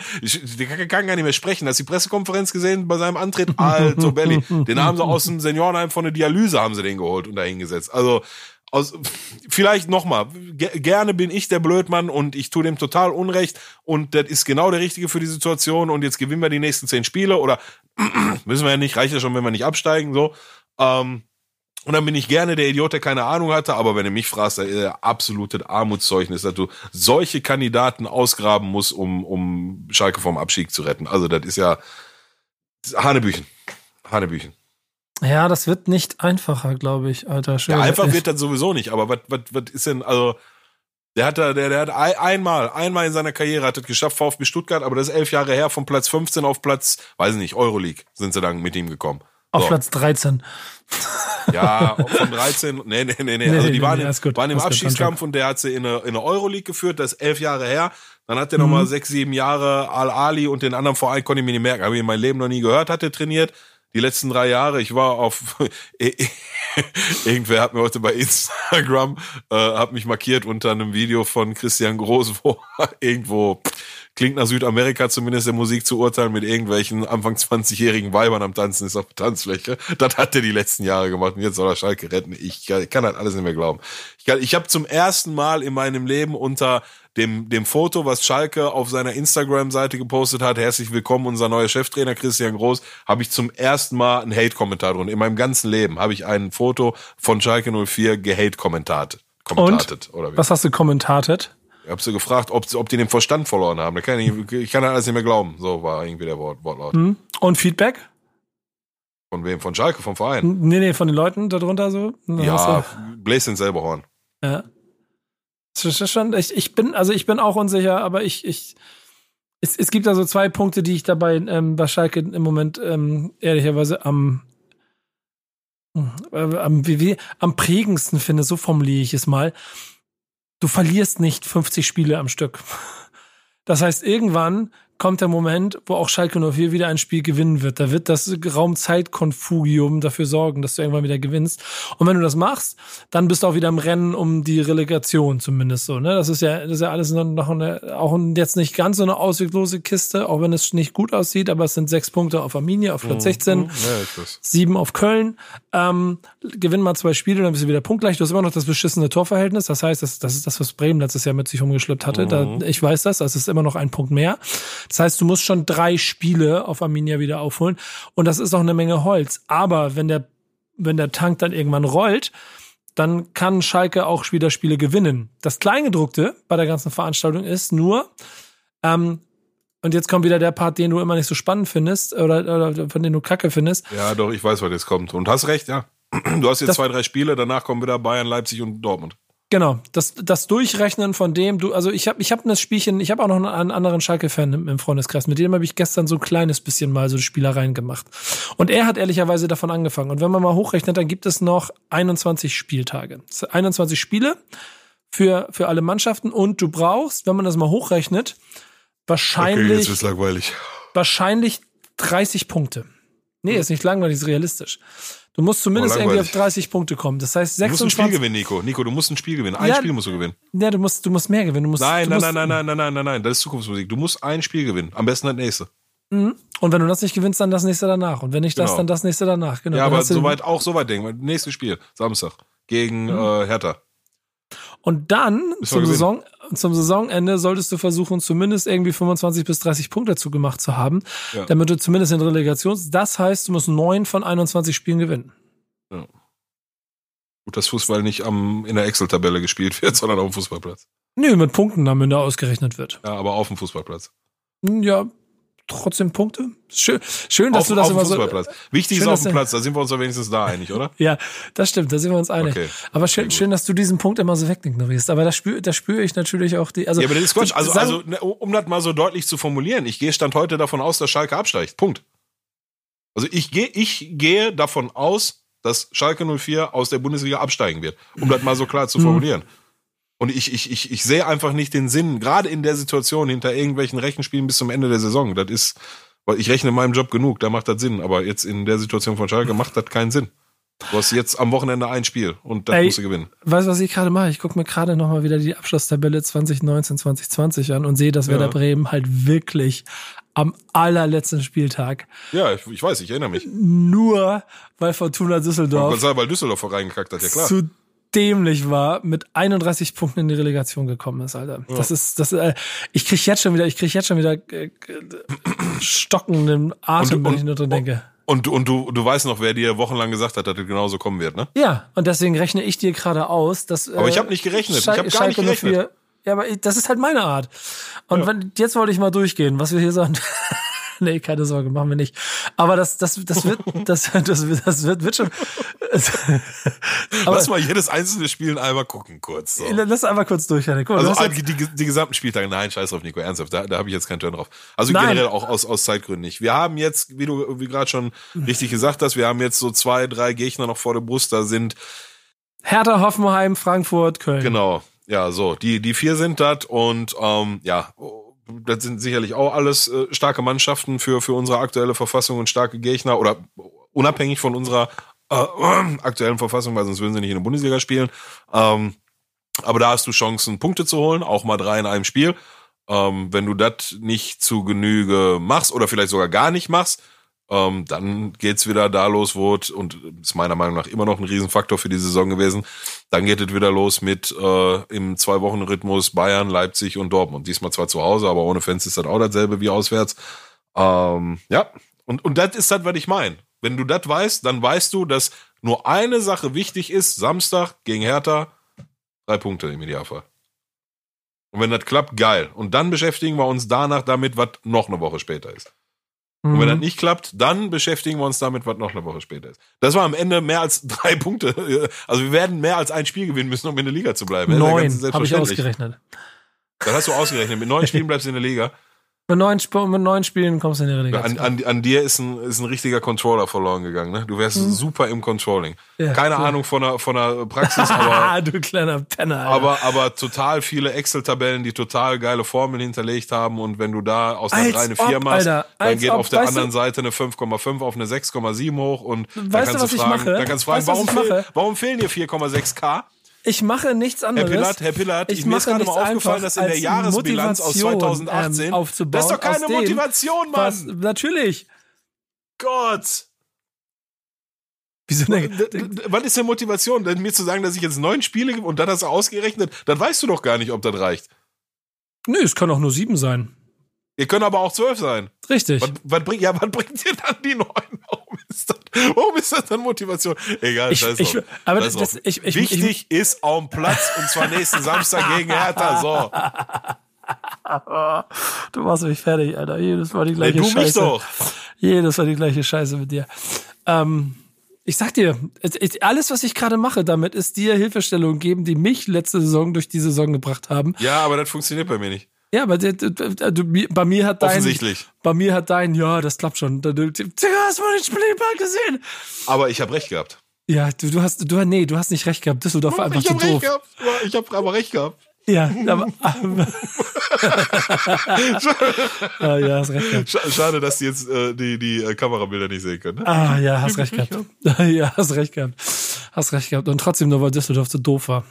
Speaker 1: der kann gar nicht mehr sprechen. Hast du die Pressekonferenz gesehen bei seinem Antritt? Alto Belly. Den haben sie aus dem Seniorenheim von der Dialyse haben sie den geholt und da hingesetzt. Also, aus, vielleicht nochmal, gerne bin ich der Blödmann und ich tue dem total Unrecht und das ist genau der Richtige für die Situation und jetzt gewinnen wir die nächsten zehn Spiele oder müssen wir ja nicht, reicht ja schon, wenn wir nicht absteigen, so. Ähm, und dann bin ich gerne der Idiot, der keine Ahnung hatte, aber wenn du mich fragst, da ist der absolute Armutszeugnis, dass du solche Kandidaten ausgraben musst, um, um Schalke vom Abstieg zu retten. Also das ist ja Hanebüchen. Hanebüchen.
Speaker 2: Ja, das wird nicht einfacher, glaube ich, Alter. Schön.
Speaker 1: Ja, einfach wird das sowieso nicht, aber was, was, was ist denn, also, der hat da, der, der hat einmal, einmal in seiner Karriere hat es geschafft, VfB Stuttgart, aber das ist elf Jahre her, von Platz 15 auf Platz, weiß ich nicht, Euroleague sind sie dann mit ihm gekommen.
Speaker 2: Auf so. Platz 13.
Speaker 1: Ja, von 13, nee, nee, nee, nee. Also die waren, im,
Speaker 2: gut,
Speaker 1: waren im Abstiegskampf und der hat sie in eine, in eine Euroleague geführt, das ist elf Jahre her. Dann hat der mhm. nochmal sechs, sieben Jahre Al-Ali und den anderen Verein konnte ich mir nicht merken. Habe ich in meinem Leben noch nie gehört, hat er trainiert die letzten drei Jahre. Ich war auf irgendwer hat mir heute bei Instagram äh, hat mich markiert unter einem Video von Christian Groß, wo irgendwo klingt nach Südamerika zumindest der Musik zu urteilen mit irgendwelchen Anfang 20-jährigen Weibern am Tanzen ist auf der Tanzfläche. Das hat er die letzten Jahre gemacht und jetzt soll er Schalke retten. Ich kann das alles nicht mehr glauben. Ich, ich habe zum ersten Mal in meinem Leben unter dem, dem Foto, was Schalke auf seiner Instagram-Seite gepostet hat, herzlich willkommen, unser neuer Cheftrainer Christian Groß, habe ich zum ersten Mal einen Hate-Kommentar drunter. In meinem ganzen Leben habe ich ein Foto von Schalke 04 gehate-kommentatet.
Speaker 2: Und? Oder wie? Was hast du kommentatet?
Speaker 1: Ich habe sie gefragt, ob, ob die den Verstand verloren haben. Da kann ich, ich kann alles nicht mehr glauben. So war irgendwie der Wort, Wortlaut.
Speaker 2: Hm. Und Feedback?
Speaker 1: Von wem? Von Schalke, vom Verein?
Speaker 2: Nee, nee, von den Leuten darunter so?
Speaker 1: Ja, bläst den selber Horn.
Speaker 2: Ja. Schon, ich, ich bin, also ich bin auch unsicher, aber ich, ich, es, es gibt also zwei Punkte, die ich dabei ähm, bei Schalke im Moment ähm, ehrlicherweise am, äh, am, wie, wie, am prägendsten finde, so formuliere ich es mal du verlierst nicht 50 Spiele am Stück. Das heißt, irgendwann kommt der Moment, wo auch Schalke 04 wieder ein Spiel gewinnen wird. Da wird das Raumzeitkonfugium dafür sorgen, dass du irgendwann wieder gewinnst. Und wenn du das machst, dann bist du auch wieder im Rennen um die Relegation zumindest so. Ne? Das ist ja, das ist ja alles noch eine, auch jetzt nicht ganz so eine ausweglose Kiste, auch wenn es nicht gut aussieht, aber es sind sechs Punkte auf Arminia auf Platz 16, mhm. ja, sieben auf Köln. Ähm, gewinnen mal zwei Spiele, dann bist du wieder punktgleich. Du hast immer noch das beschissene Torverhältnis. Das heißt, das, das ist das, was Bremen letztes Jahr mit sich umgeschleppt hatte. Mhm. Da, ich weiß das, das ist immer noch ein Punkt mehr. Das heißt, du musst schon drei Spiele auf Arminia wieder aufholen. Und das ist auch eine Menge Holz. Aber wenn der, wenn der Tank dann irgendwann rollt, dann kann Schalke auch wieder Spiele gewinnen. Das Kleingedruckte bei der ganzen Veranstaltung ist nur, ähm, und jetzt kommt wieder der Part, den du immer nicht so spannend findest oder, oder von dem du Kacke findest.
Speaker 1: Ja, doch, ich weiß, was jetzt kommt. Und hast recht, ja. Du hast jetzt das, zwei, drei Spiele, danach kommen wieder Bayern, Leipzig und Dortmund.
Speaker 2: Genau, das, das Durchrechnen von dem, du, also ich habe ich hab das Spielchen, ich habe auch noch einen anderen Schalke-Fan im, im, Freundeskreis, mit dem habe ich gestern so ein kleines bisschen mal so Spielereien gemacht. Und er hat ehrlicherweise davon angefangen. Und wenn man mal hochrechnet, dann gibt es noch 21 Spieltage. 21 Spiele für, für alle Mannschaften und du brauchst, wenn man das mal hochrechnet, wahrscheinlich. Okay,
Speaker 1: jetzt langweilig.
Speaker 2: Wahrscheinlich 30 Punkte. Nee, ist nicht langweilig, ist realistisch. Du musst zumindest oh, irgendwie auf 30 Punkte kommen. Das heißt 26.
Speaker 1: Du musst ein Spiel gewinnen, Nico. Nico, du musst ein Spiel gewinnen. Ein ja, Spiel musst du gewinnen.
Speaker 2: Ja, du musst, du musst mehr gewinnen. Du musst,
Speaker 1: nein,
Speaker 2: du
Speaker 1: nein,
Speaker 2: musst,
Speaker 1: nein, nein, nein, nein, nein, nein, Das ist Zukunftsmusik. Du musst ein Spiel gewinnen. Am besten das nächste.
Speaker 2: Mhm. Und wenn du das nicht gewinnst, dann das nächste danach. Und wenn nicht das, genau. dann das nächste danach.
Speaker 1: Genau. Ja, aber soweit auch soweit denken. Nächstes Spiel, Samstag gegen mhm. äh, Hertha.
Speaker 2: Und dann zum, Saison, zum Saisonende solltest du versuchen, zumindest irgendwie 25 bis 30 Punkte dazu gemacht zu haben, ja. damit du zumindest in Relegation. Das heißt, du musst neun von 21 Spielen gewinnen.
Speaker 1: Ja. Gut, dass Fußball nicht am, in der Excel-Tabelle gespielt wird, sondern auf dem Fußballplatz.
Speaker 2: Nö, mit Punkten am Ende ausgerechnet wird.
Speaker 1: Ja, aber auf dem Fußballplatz.
Speaker 2: Ja, trotzdem Punkte. Schön, schön dass
Speaker 1: auf,
Speaker 2: du das
Speaker 1: auf
Speaker 2: immer so.
Speaker 1: Wichtig
Speaker 2: schön,
Speaker 1: ist auf dem Platz, da sind wir uns doch wenigstens da einig, oder?
Speaker 2: Ja, das stimmt, da sind wir uns einig.
Speaker 1: Okay.
Speaker 2: Aber schön, schön, dass du diesen Punkt immer so wegignorierst. Aber da spüre da spür ich natürlich auch die. Also,
Speaker 1: Ja, aber das ist Quatsch. Also, also ne, um das mal so deutlich zu formulieren, ich gehe Stand heute davon aus, dass Schalke absteigt. Punkt. Also ich gehe, ich gehe davon aus, dass Schalke 04 aus der Bundesliga absteigen wird, um das mal so klar zu formulieren. Und ich, ich, ich, ich sehe einfach nicht den Sinn, gerade in der Situation hinter irgendwelchen Rechenspielen bis zum Ende der Saison. Das ist, weil ich rechne in meinem Job genug, da macht das Sinn. Aber jetzt in der Situation von Schalke macht das keinen Sinn. Du hast jetzt am Wochenende ein Spiel und das
Speaker 2: Ey,
Speaker 1: musst du gewinnen.
Speaker 2: Weißt du, was ich gerade mache? Ich gucke mir gerade nochmal wieder die Abschlusstabelle 2019, 2020 an und sehe, dass Werder
Speaker 1: Ja.
Speaker 2: Bremen halt wirklich am allerletzten Spieltag
Speaker 1: Ja, ich, ich weiß, ich erinnere mich.
Speaker 2: nur, weil Fortuna Düsseldorf
Speaker 1: sei weil Düsseldorf reingekackt hat, ja klar.
Speaker 2: zu dämlich war, mit 31 Punkten in die Relegation gekommen ist, Alter. Das ist, das, äh, ich krieg jetzt schon wieder, ich krieg jetzt schon wieder äh, stockenden Atem,
Speaker 1: Und-
Speaker 2: wenn
Speaker 1: und-
Speaker 2: ich nur dran denke.
Speaker 1: Und, und du, du weißt noch, wer dir wochenlang gesagt hat, dass das genauso kommen wird, ne?
Speaker 2: Ja, und deswegen rechne ich dir gerade aus, dass.
Speaker 1: Aber ich hab nicht gerechnet. Ich hab gar nicht gerechnet.
Speaker 2: 04 Ja, aber ich- das ist halt meine Art. Und
Speaker 1: Ja.
Speaker 2: wenn, jetzt wollte ich mal durchgehen, was wir hier sagen. nee, keine Sorge, machen wir nicht. Aber das, das, das wird, das, das, das wird, wird schon. aber
Speaker 1: Lass mal jedes einzelne Spiel einmal gucken, kurz. So.
Speaker 2: lass einmal kurz durchhören. Guck mal,
Speaker 1: Also die, die, die gesamten Spieltage, nein, scheiß drauf, Nico, ernsthaft, da, da habe ich jetzt keinen Turn drauf. Also
Speaker 2: Nein.
Speaker 1: generell auch aus, aus Zeitgründen nicht. Wir haben jetzt, wie du wie gerade schon richtig gesagt hast, wir haben jetzt so zwei, drei Gegner noch vor der Brust, da sind,
Speaker 2: Hertha, Hoffenheim, Frankfurt, Köln.
Speaker 1: genau, ja, so, die, die vier sind das und ähm, ja, das sind sicherlich auch alles äh, starke Mannschaften für, für unsere aktuelle Verfassung und starke Gegner oder unabhängig von unserer äh, aktuellen Verfassung, weil sonst würden sie nicht in der Bundesliga spielen. Ähm, aber da hast du Chancen, Punkte zu holen, auch mal drei in einem Spiel. Ähm, wenn du das nicht zu Genüge machst oder vielleicht sogar gar nicht machst, ähm, dann geht's wieder da los, wo und ist meiner Meinung nach immer noch ein Riesenfaktor für die Saison gewesen, dann geht es wieder los mit äh, im Zwei-Wochen-Rhythmus Bayern, Leipzig und Dortmund. Diesmal zwar zu Hause, aber ohne Fans ist das auch dasselbe wie auswärts. Ähm, ja, und, und das ist das, was ich meine. Wenn du das weißt, dann weißt du, dass nur eine Sache wichtig ist, Samstag gegen Hertha, drei Punkte im Idealfall. Und wenn das klappt, geil. Und dann beschäftigen wir uns danach damit, was noch eine Woche später ist. Und wenn das
Speaker 2: Mhm.
Speaker 1: nicht klappt, dann beschäftigen wir uns damit, was noch eine Woche später ist. Das war am Ende mehr als drei Punkte. Also wir werden mehr als ein Spiel gewinnen müssen, um in der Liga zu bleiben. Das
Speaker 2: Neun, habe ich ausgerechnet.
Speaker 1: Das hast du ausgerechnet. Mit neun Spielen bleibst du in der Liga.
Speaker 2: Mit neun, Sp mit neun Spielen kommst du in die
Speaker 1: An,
Speaker 2: Relegation.
Speaker 1: an, an dir ist ein, ist ein richtiger Controller verloren gegangen. Ne? Du wärst super im Controlling.
Speaker 2: Ja,
Speaker 1: Keine
Speaker 2: cool.
Speaker 1: Ahnung von der, von der Praxis, aber
Speaker 2: Ah, du kleiner Penner. Alter.
Speaker 1: aber, aber total viele Excel-Tabellen, die total geile Formeln hinterlegt haben. Und wenn du da aus
Speaker 2: Als
Speaker 1: 3 eine
Speaker 2: ob,
Speaker 1: 4 machst,
Speaker 2: Alter,
Speaker 1: dann geht
Speaker 2: ob,
Speaker 1: auf der anderen
Speaker 2: du-
Speaker 1: Seite eine 5,5 auf eine 6,7 hoch. Und dann
Speaker 2: Weißt du,
Speaker 1: kannst
Speaker 2: was
Speaker 1: du
Speaker 2: ich
Speaker 1: fragen,
Speaker 2: mache?
Speaker 1: dann kannst du fragen,
Speaker 2: Weißt was
Speaker 1: warum,
Speaker 2: ich
Speaker 1: fehl, warum fehlen dir 4,6k?
Speaker 2: Ich mache nichts
Speaker 1: Herr
Speaker 2: anderes.
Speaker 1: Pillard, Herr Pillard,
Speaker 2: Ich
Speaker 1: mir ist gerade mal aufgefallen, dass in der Jahresbilanz aus
Speaker 2: Motivation,
Speaker 1: 2018,
Speaker 2: ähm, aufzubauen,
Speaker 1: das ist doch keine Motivation, Mann!
Speaker 2: Was, natürlich.
Speaker 1: Gott!
Speaker 2: Wieso denn?
Speaker 1: Was ist denn Motivation? Denn mir zu sagen, dass ich jetzt neun Spiele gebe und dann hast du ausgerechnet, dann weißt du doch gar nicht, ob das reicht.
Speaker 2: Nö, es kann auch nur sieben sein.
Speaker 1: Ihr können aber auch zwölf sein.
Speaker 2: Richtig.
Speaker 1: Was, was bringt, ja, was bringt dir dann die neun? Warum ist das, warum ist das dann Motivation? Egal,
Speaker 2: Ich-
Speaker 1: scheiß
Speaker 2: ich- aber
Speaker 1: Scheiß
Speaker 2: das- ich- ich-
Speaker 1: Wichtig ist auf dem Platz und zwar nächsten Samstag gegen Hertha. So.
Speaker 2: Du machst mich fertig, Alter. Jedes Mal die
Speaker 1: Nee,
Speaker 2: gleiche
Speaker 1: du mich
Speaker 2: Scheiße.
Speaker 1: doch.
Speaker 2: Jedes Mal die gleiche Scheiße mit dir. Ähm, ich sag dir, es, es, alles, was ich gerade mache damit, ist dir Hilfestellung geben, die mich letzte Saison durch die Saison gebracht haben.
Speaker 1: Ja, aber das funktioniert bei mir nicht.
Speaker 2: Ja, aber bei mir hat dein,
Speaker 1: Offensichtlich.
Speaker 2: bei mir hat dein, ja, das klappt schon. Du, du hast mal den Spielplan gesehen.
Speaker 1: Aber ich habe recht gehabt.
Speaker 2: Ja, du, du hast, du, nee, du hast nicht recht gehabt. Düsseldorf war einfach
Speaker 1: ich
Speaker 2: zu
Speaker 1: recht
Speaker 2: doof.
Speaker 1: gehabt. Ja, Ich habe aber recht gehabt.
Speaker 2: Ja, aber, ah, ja, hast recht gehabt.
Speaker 1: Sch- Schade, dass die jetzt äh, die, die äh, Kamerabilder nicht sehen können. Ne?
Speaker 2: Ah, ja, hast recht gehabt. Ja, hast recht gehabt. Hast recht gehabt. Und trotzdem nur, weil Düsseldorf zu doof war.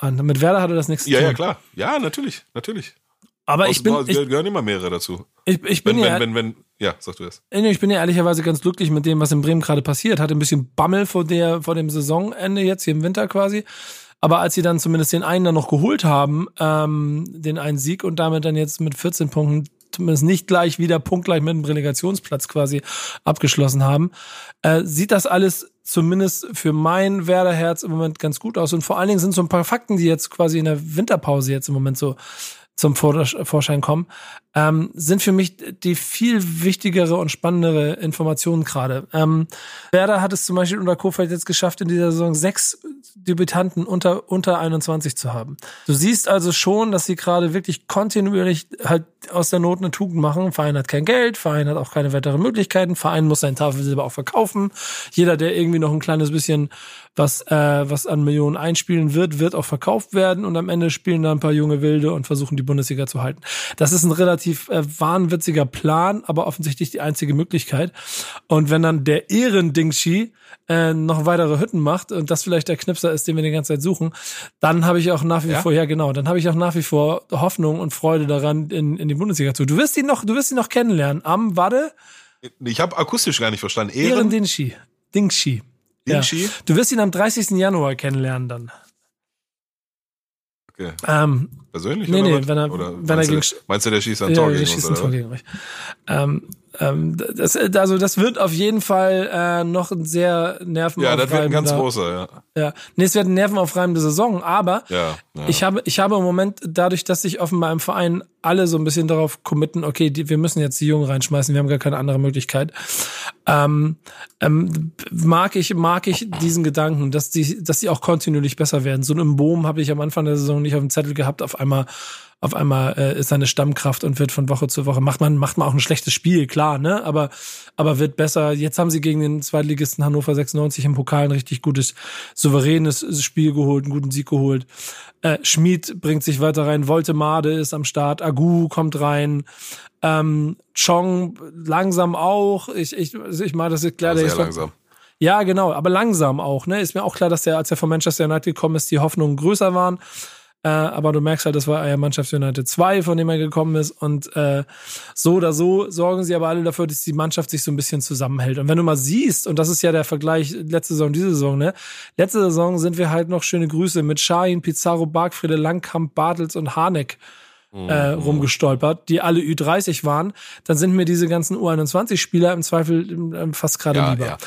Speaker 2: Und mit Werder hatte das nichts zu
Speaker 1: Ja,
Speaker 2: tun.
Speaker 1: ja, klar. Ja, natürlich. Natürlich.
Speaker 2: Aber ich bin, ich,
Speaker 1: gehören immer mehrere dazu.
Speaker 2: ich, ich bin
Speaker 1: Wenn,
Speaker 2: ja,
Speaker 1: wenn, wenn, wenn, ja, sag du das.
Speaker 2: Ich bin ja ehrlicherweise ganz glücklich mit dem, was in Bremen gerade passiert. Hatte ein bisschen Bammel vor der, vor dem Saisonende jetzt hier im Winter quasi. Aber als sie dann zumindest den einen dann noch geholt haben, ähm, den einen Sieg und damit dann jetzt mit 14 Punkten zumindest nicht gleich wieder punktgleich mit dem Relegationsplatz quasi abgeschlossen haben, äh, sieht das alles zumindest für mein Werderherz im Moment ganz gut aus. Und vor allen Dingen sind so ein paar Fakten, die jetzt quasi in der Winterpause jetzt im Moment so zum Vorschein kommen, ähm, sind für mich die viel wichtigere und spannendere Informationen gerade. Ähm, Werder hat es zum Beispiel unter Kofeld jetzt geschafft, in dieser Saison sechs Debütanten unter, unter 21 zu haben. Du siehst also schon, dass sie gerade wirklich kontinuierlich halt aus der Not eine Tugend machen. Verein hat kein Geld, Verein hat auch keine weiteren Möglichkeiten, Verein muss sein Tafelsilber auch verkaufen. Jeder, der irgendwie noch ein kleines bisschen was, äh, was an Millionen einspielen wird, wird auch verkauft werden und am Ende spielen da ein paar junge Wilde und versuchen die Bundesliga zu halten. Das ist ein relativ äh, wahnwitziger Plan, aber offensichtlich die einzige Möglichkeit. Und wenn dann der Ehrendingschi äh, noch weitere Hütten macht und das vielleicht der Knipser ist, den wir die ganze Zeit suchen, dann habe ich auch nach wie ja? vor, ja genau, dann habe ich auch nach wie vor Hoffnung und Freude daran, in, in die Bundesliga zu. Du wirst ihn noch, du wirst ihn noch kennenlernen. Am, warte.
Speaker 1: Ich habe akustisch gar nicht verstanden.
Speaker 2: Ehren, Ehren Dingschi. Dingschi. Ja. Du wirst ihn am 30. Januar kennenlernen dann.
Speaker 1: Okay. Ähm, Persönlich?
Speaker 2: Nee, oder nee, wenn er,
Speaker 1: oder
Speaker 2: wenn
Speaker 1: er
Speaker 2: gegen,
Speaker 1: meinst du, der schießt Tor ja, gegen uns?
Speaker 2: Ein Tor gegen euch. Ähm, ähm, das, also das wird auf jeden Fall äh, noch ein sehr nervenaufreibender.
Speaker 1: Ja, das wird ein ganz großer, ja.
Speaker 2: Ja, nee, es wird eine nervenaufreibende Saison, aber
Speaker 1: ja, ja.
Speaker 2: ich habe ich habe im Moment dadurch, dass sich offenbar im Verein alle so ein bisschen darauf committen, okay, die, wir müssen jetzt die Jungen reinschmeißen, wir haben gar keine andere Möglichkeit. Ähm, ähm, mag ich mag ich diesen Gedanken, dass die dass die auch kontinuierlich besser werden. So einen Boom habe ich am Anfang der Saison nicht auf dem Zettel gehabt, auf einmal auf einmal äh, ist seine Stammkraft und wird von Woche zu Woche macht man macht man auch ein schlechtes Spiel, klar, ne? Aber aber wird besser. Jetzt haben sie gegen den Zweitligisten Hannover 96 im Pokal ein richtig gutes souveränes Spiel geholt, einen guten Sieg geholt. Äh, Schmid bringt sich weiter rein, Voltemade ist am Start, Agu kommt rein. Ähm, Chong langsam auch. Ich ich ich meine, das ist klar,
Speaker 1: ja,
Speaker 2: der
Speaker 1: ist langsam.
Speaker 2: Ja, genau, aber langsam auch. Ne, ist mir auch klar, dass der, als er von Manchester United gekommen ist, die Hoffnungen größer waren. Äh, aber du merkst halt, das war Mannschaft United 2, von dem er gekommen ist. Und äh, so oder so sorgen sie aber alle dafür, dass die Mannschaft sich so ein bisschen zusammenhält. Und wenn du mal siehst, und das ist ja der Vergleich letzte Saison, diese Saison, ne? Letzte Saison sind wir halt noch schöne Grüße mit Shahin, Pizarro, Bargfriede, Langkamp, Bartels und Harnik. Äh, mhm. rumgestolpert, die alle Ü30 waren, dann sind mir diese ganzen U21-Spieler im Zweifel äh, fast gerade ja, lieber. Ja.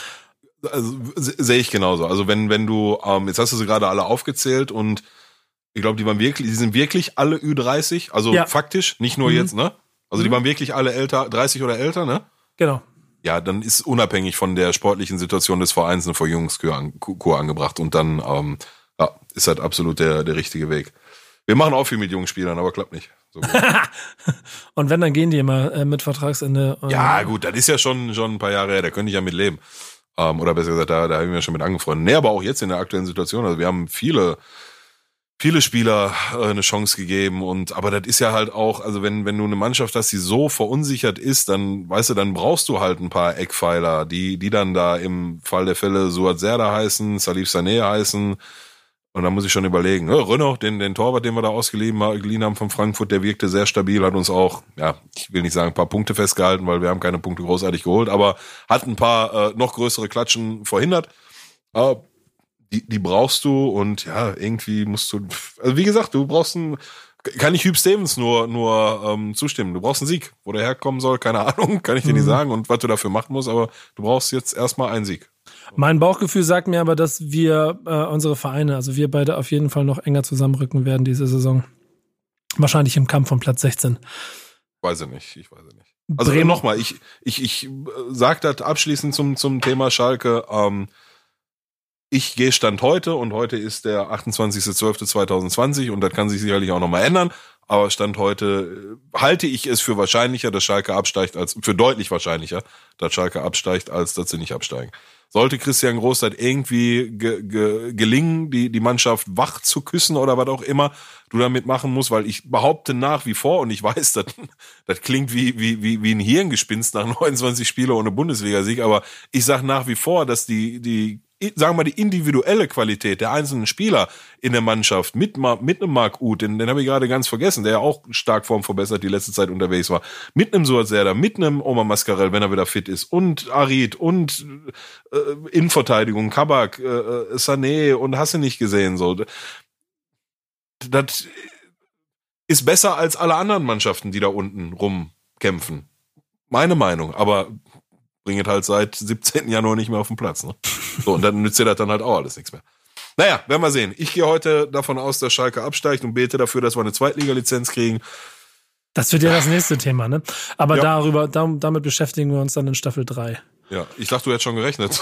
Speaker 1: Also, sehe ich genauso. Also wenn, wenn du, ähm, jetzt hast du sie gerade alle aufgezählt und ich glaube, die waren wirklich, die sind wirklich alle Ü30, also ja. faktisch, nicht nur mhm. jetzt, ne? Also die mhm. waren wirklich alle älter, 30 oder älter, ne?
Speaker 2: Genau.
Speaker 1: Ja, dann ist unabhängig von der sportlichen Situation des Vereins eine Verjüngungskur an, angebracht und dann ähm, ja, ist halt absolut der, der richtige Weg. Wir machen auch viel mit jungen Spielern, aber klappt nicht. So
Speaker 2: und wenn, dann gehen die immer äh, mit Vertragsende.
Speaker 1: Äh, ja, gut, das ist ja schon, schon ein paar Jahre her, da könnte ich ja mit leben. Ähm, oder besser gesagt, da, da haben wir schon mit angefreundet. Nee, aber auch jetzt in der aktuellen Situation. Also wir haben viele viele Spieler äh, eine Chance gegeben und aber das ist ja halt auch, also wenn wenn du eine Mannschaft hast, die so verunsichert ist, dann weißt du, dann brauchst du halt ein paar Eckpfeiler, die die dann da im Fall der Fälle Suat Serda heißen, Salif Sané heißen und dann muss ich schon überlegen, ja, Renault, den den Torwart, den wir da ausgeliehen haben von Frankfurt, der wirkte sehr stabil, hat uns auch, ja, ich will nicht sagen ein paar Punkte festgehalten, weil wir haben keine Punkte großartig geholt, aber hat ein paar äh, noch größere Klatschen verhindert. Aber die, die brauchst du und ja, irgendwie musst du, also wie gesagt, du brauchst einen, kann ich Hugh Stevens nur, nur ähm, zustimmen. Du brauchst einen Sieg. Wo der herkommen soll, keine Ahnung, kann ich dir nicht mhm. sagen und was du dafür machen musst, aber du brauchst jetzt erstmal einen Sieg.
Speaker 2: Mein Bauchgefühl sagt mir aber, dass wir äh, unsere Vereine, also wir beide auf jeden Fall noch enger zusammenrücken werden diese Saison. Wahrscheinlich im Kampf von Platz 16.
Speaker 1: Weiß ich nicht, ich weiß nicht. Also nochmal, ich, ich, ich äh, sag das abschließend zum, zum Thema Schalke. Ähm, ich gehe Stand heute und heute ist der 28.12.2020 und das kann sich sicherlich auch nochmal ändern. Aber Stand heute äh, halte ich es für wahrscheinlicher, dass Schalke absteigt, als für deutlich wahrscheinlicher, dass Schalke absteigt, als dass sie nicht absteigen. Sollte Christian Großzeit irgendwie ge, ge, gelingen, die, die Mannschaft wach zu küssen oder was auch immer du damit machen musst, weil ich behaupte nach wie vor und ich weiß, das, das klingt wie, wie, wie, wie ein Hirngespinst nach 29 Spiele ohne Bundesliga-Sieg, aber ich sage nach wie vor, dass die, die sagen wir mal, die individuelle Qualität der einzelnen Spieler in der Mannschaft mit, mit einem Marc Uth, den, den habe ich gerade ganz vergessen, der ja auch stark formverbessert die letzte Zeit unterwegs war, mit einem Suat mit einem Oma Mascarell, wenn er wieder fit ist, und Arid und äh, Innenverteidigung, Kabak, äh, äh, Sané und hast du nicht gesehen, so. Das ist besser als alle anderen Mannschaften, die da unten rumkämpfen. Meine Meinung, aber bringt halt seit 17. Januar nicht mehr auf den Platz. Ne? So, und dann nützt dir das dann halt auch alles nichts mehr. Naja, werden wir sehen. Ich gehe heute davon aus, dass Schalke absteigt und bete dafür, dass wir eine Zweitliga-Lizenz kriegen.
Speaker 2: Das wird ja das nächste Thema, ne? Aber ja. darüber, damit beschäftigen wir uns dann in Staffel 3.
Speaker 1: Ja, ich dachte, du hättest schon gerechnet.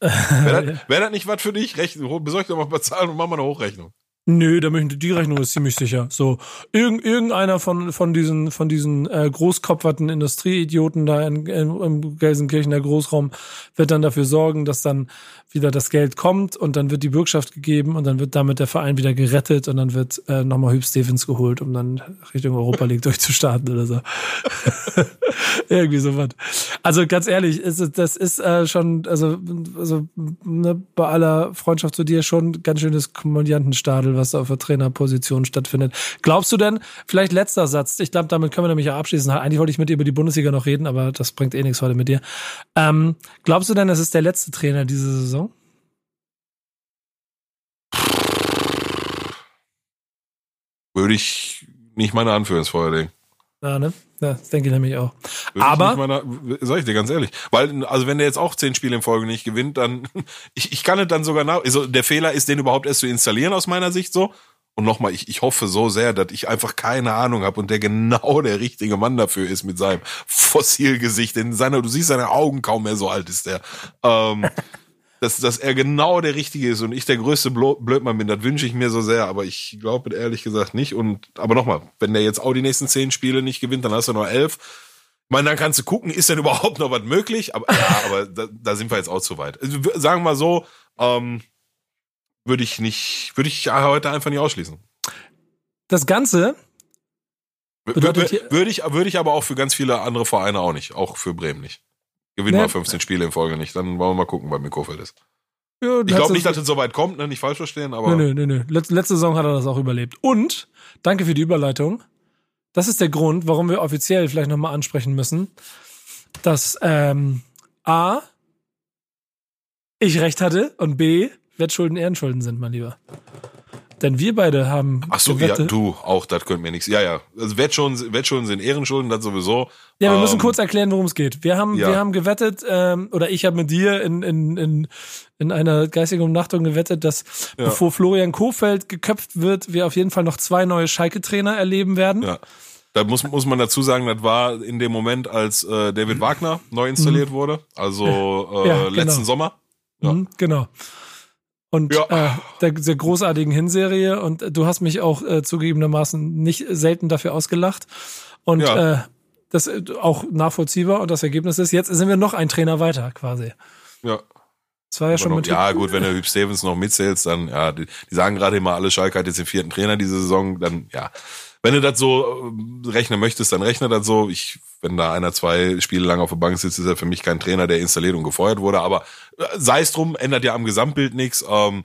Speaker 1: Wäre das, wär das nicht was für dich? Rechnen, besorg doch mal ein paar Zahlen und mach mal eine Hochrechnung.
Speaker 2: Nö, da möchte die Rechnung ist ziemlich sicher. So irgend, irgendeiner von von diesen von diesen äh, großkopferten Industrieidioten da in, in, im Gelsenkirchen der Großraum wird dann dafür sorgen, dass dann wieder das Geld kommt und dann wird die Bürgschaft gegeben und dann wird damit der Verein wieder gerettet und dann wird äh, nochmal Hüb Stevens geholt, um dann Richtung Europa League durchzustarten oder so. Irgendwie sowas. Also ganz ehrlich, ist, das ist äh, schon, also, also ne, bei aller Freundschaft zu dir schon ganz schönes Kommandiantenstadel, was da auf der Trainerposition stattfindet. Glaubst du denn, vielleicht letzter Satz, ich glaube, damit können wir nämlich auch abschließen. Eigentlich wollte ich mit dir über die Bundesliga noch reden, aber das bringt eh nichts heute mit dir. Ähm, glaubst du denn, es ist der letzte Trainer diese Saison?
Speaker 1: Würde ich nicht meine Hand für legen.
Speaker 2: Ja, ne? Ja, das denke ich nämlich auch. Würde Aber.
Speaker 1: Ich meine, sag ich dir ganz ehrlich. Weil, also wenn der jetzt auch zehn Spiele in Folge nicht gewinnt, dann, ich, ich kann es dann sogar nach, also der Fehler ist, den überhaupt erst zu installieren aus meiner Sicht so. Und nochmal, ich, ich hoffe so sehr, dass ich einfach keine Ahnung habe und der genau der richtige Mann dafür ist mit seinem Fossilgesicht. In seiner, du siehst seine Augen kaum mehr so alt ist der. Ähm, dass, dass er genau der Richtige ist und ich der größte Blödmann bin, das wünsche ich mir so sehr, aber ich glaube ehrlich gesagt nicht. Und aber nochmal, wenn der jetzt auch die nächsten zehn Spiele nicht gewinnt, dann hast du nur elf. Ich meine, dann kannst du gucken, ist denn überhaupt noch was möglich? Aber ja, aber da, da sind wir jetzt auch zu weit. Also, sagen wir mal so, ähm, würde ich nicht, würde ich heute einfach nicht ausschließen.
Speaker 2: Das Ganze
Speaker 1: würde ich, würde ich aber auch für ganz viele andere Vereine auch nicht, auch für Bremen nicht. Gewinnen nee. wir 15 Spiele in Folge nicht. Dann wollen wir mal gucken, bei Mikrofeld ist. Ja, ich glaube nicht, dass es so weit kommt, ne? nicht falsch verstehen, aber.
Speaker 2: Nö, nö, nö. Letzte, letzte Saison hat er das auch überlebt. Und, danke für die Überleitung. Das ist der Grund, warum wir offiziell vielleicht nochmal ansprechen müssen, dass ähm, A, ich recht hatte und B, Wettschulden Ehrenschulden sind, mein Lieber. Denn wir beide haben.
Speaker 1: Ach so, ja, du, auch, das könnte mir nichts. Ja, ja. Also Wettschulden, Wettschulden sind Ehrenschulden, das sowieso.
Speaker 2: Ja, wir ähm, müssen kurz erklären, worum es geht. Wir haben, ja. wir haben gewettet, ähm, oder ich habe mit dir in, in, in, in einer geistigen Umnachtung gewettet, dass ja. bevor Florian Kofeld geköpft wird, wir auf jeden Fall noch zwei neue Schalke-Trainer erleben werden. Ja.
Speaker 1: Da muss, muss man dazu sagen, das war in dem Moment, als äh, David Wagner neu installiert mhm. wurde, also äh, ja, genau. letzten Sommer.
Speaker 2: Ja. Mhm, genau und ja. äh, der, der großartigen Hinserie und du hast mich auch äh, zugegebenermaßen nicht selten dafür ausgelacht und ja. äh, das äh, auch nachvollziehbar und das Ergebnis ist, jetzt sind wir noch ein Trainer weiter quasi.
Speaker 1: Ja.
Speaker 2: Das war ja schon
Speaker 1: noch,
Speaker 2: mit
Speaker 1: Ja, gut, wenn du Hüb Stevens noch mitzählst, dann, ja, die, die sagen gerade immer, alle Schalke hat jetzt den vierten Trainer diese Saison, dann, ja, wenn du das so äh, rechnen möchtest, dann rechne das so. Ich, wenn da einer zwei Spiele lang auf der Bank sitzt, ist er für mich kein Trainer, der installiert und gefeuert wurde. Aber äh, sei es drum, ändert ja am Gesamtbild nichts. Ähm,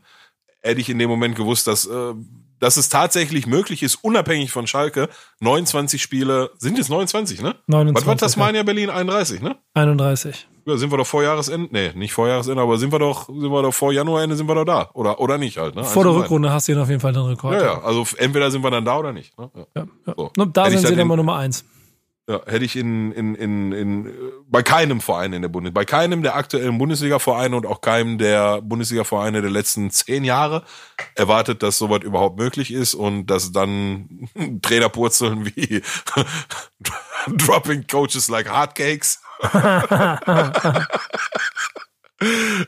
Speaker 1: hätte ich in dem Moment gewusst, dass, äh, dass es tatsächlich möglich ist, unabhängig von Schalke, 29 Spiele, sind es 29, ne?
Speaker 2: 29.
Speaker 1: Was war Tasmania ja. Berlin? 31, ne?
Speaker 2: 31.
Speaker 1: Ja, sind wir doch vor Jahresende? Nee, nicht vor Jahresende, aber sind wir doch, sind wir doch vor Januarende sind wir doch da. Oder, oder nicht halt, ne?
Speaker 2: Vor der Rückrunde hast du ihn auf jeden Fall den Rekord.
Speaker 1: Ja, ja, also entweder sind wir dann da oder nicht. Ne? Ja.
Speaker 2: Ja, ja. So. Da Hätte sind sie dann mal Nummer eins.
Speaker 1: Ja, hätte ich in, in, in, in, bei keinem Verein in der Bundesliga, bei keinem der aktuellen Bundesliga-Vereine und auch keinem der Bundesliga-Vereine der letzten zehn Jahre erwartet, dass sowas überhaupt möglich ist und dass dann Trainer purzeln wie dropping coaches like hotcakes.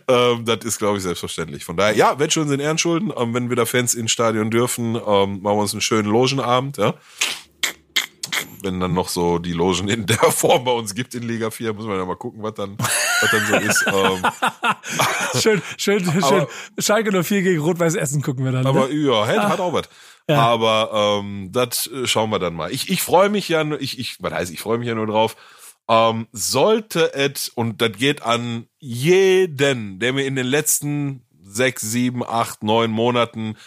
Speaker 1: ähm, das ist, glaube ich, selbstverständlich. Von daher, ja, wenn schon sind Ehrenschulden. Ähm, wenn wieder Fans ins Stadion dürfen, ähm, machen wir uns einen schönen Logenabend, ja wenn dann noch so die Logen in der Form bei uns gibt in Liga 4, muss man ja mal gucken, was dann, was dann so ist.
Speaker 2: Ähm. schön, schön, schön. Aber, Schalke 04 gegen Rot-Weiß Essen gucken wir dann.
Speaker 1: Aber ne? ja, hat, hat auch was. Ja. Aber ähm, das äh, schauen wir dann mal. Ich, ich freue mich ja, nur, ich, ich, was heißt, ich freue mich ja nur drauf. Ähm, sollte es, und das geht an jeden, der mir in den letzten sechs, sieben, acht, neun Monaten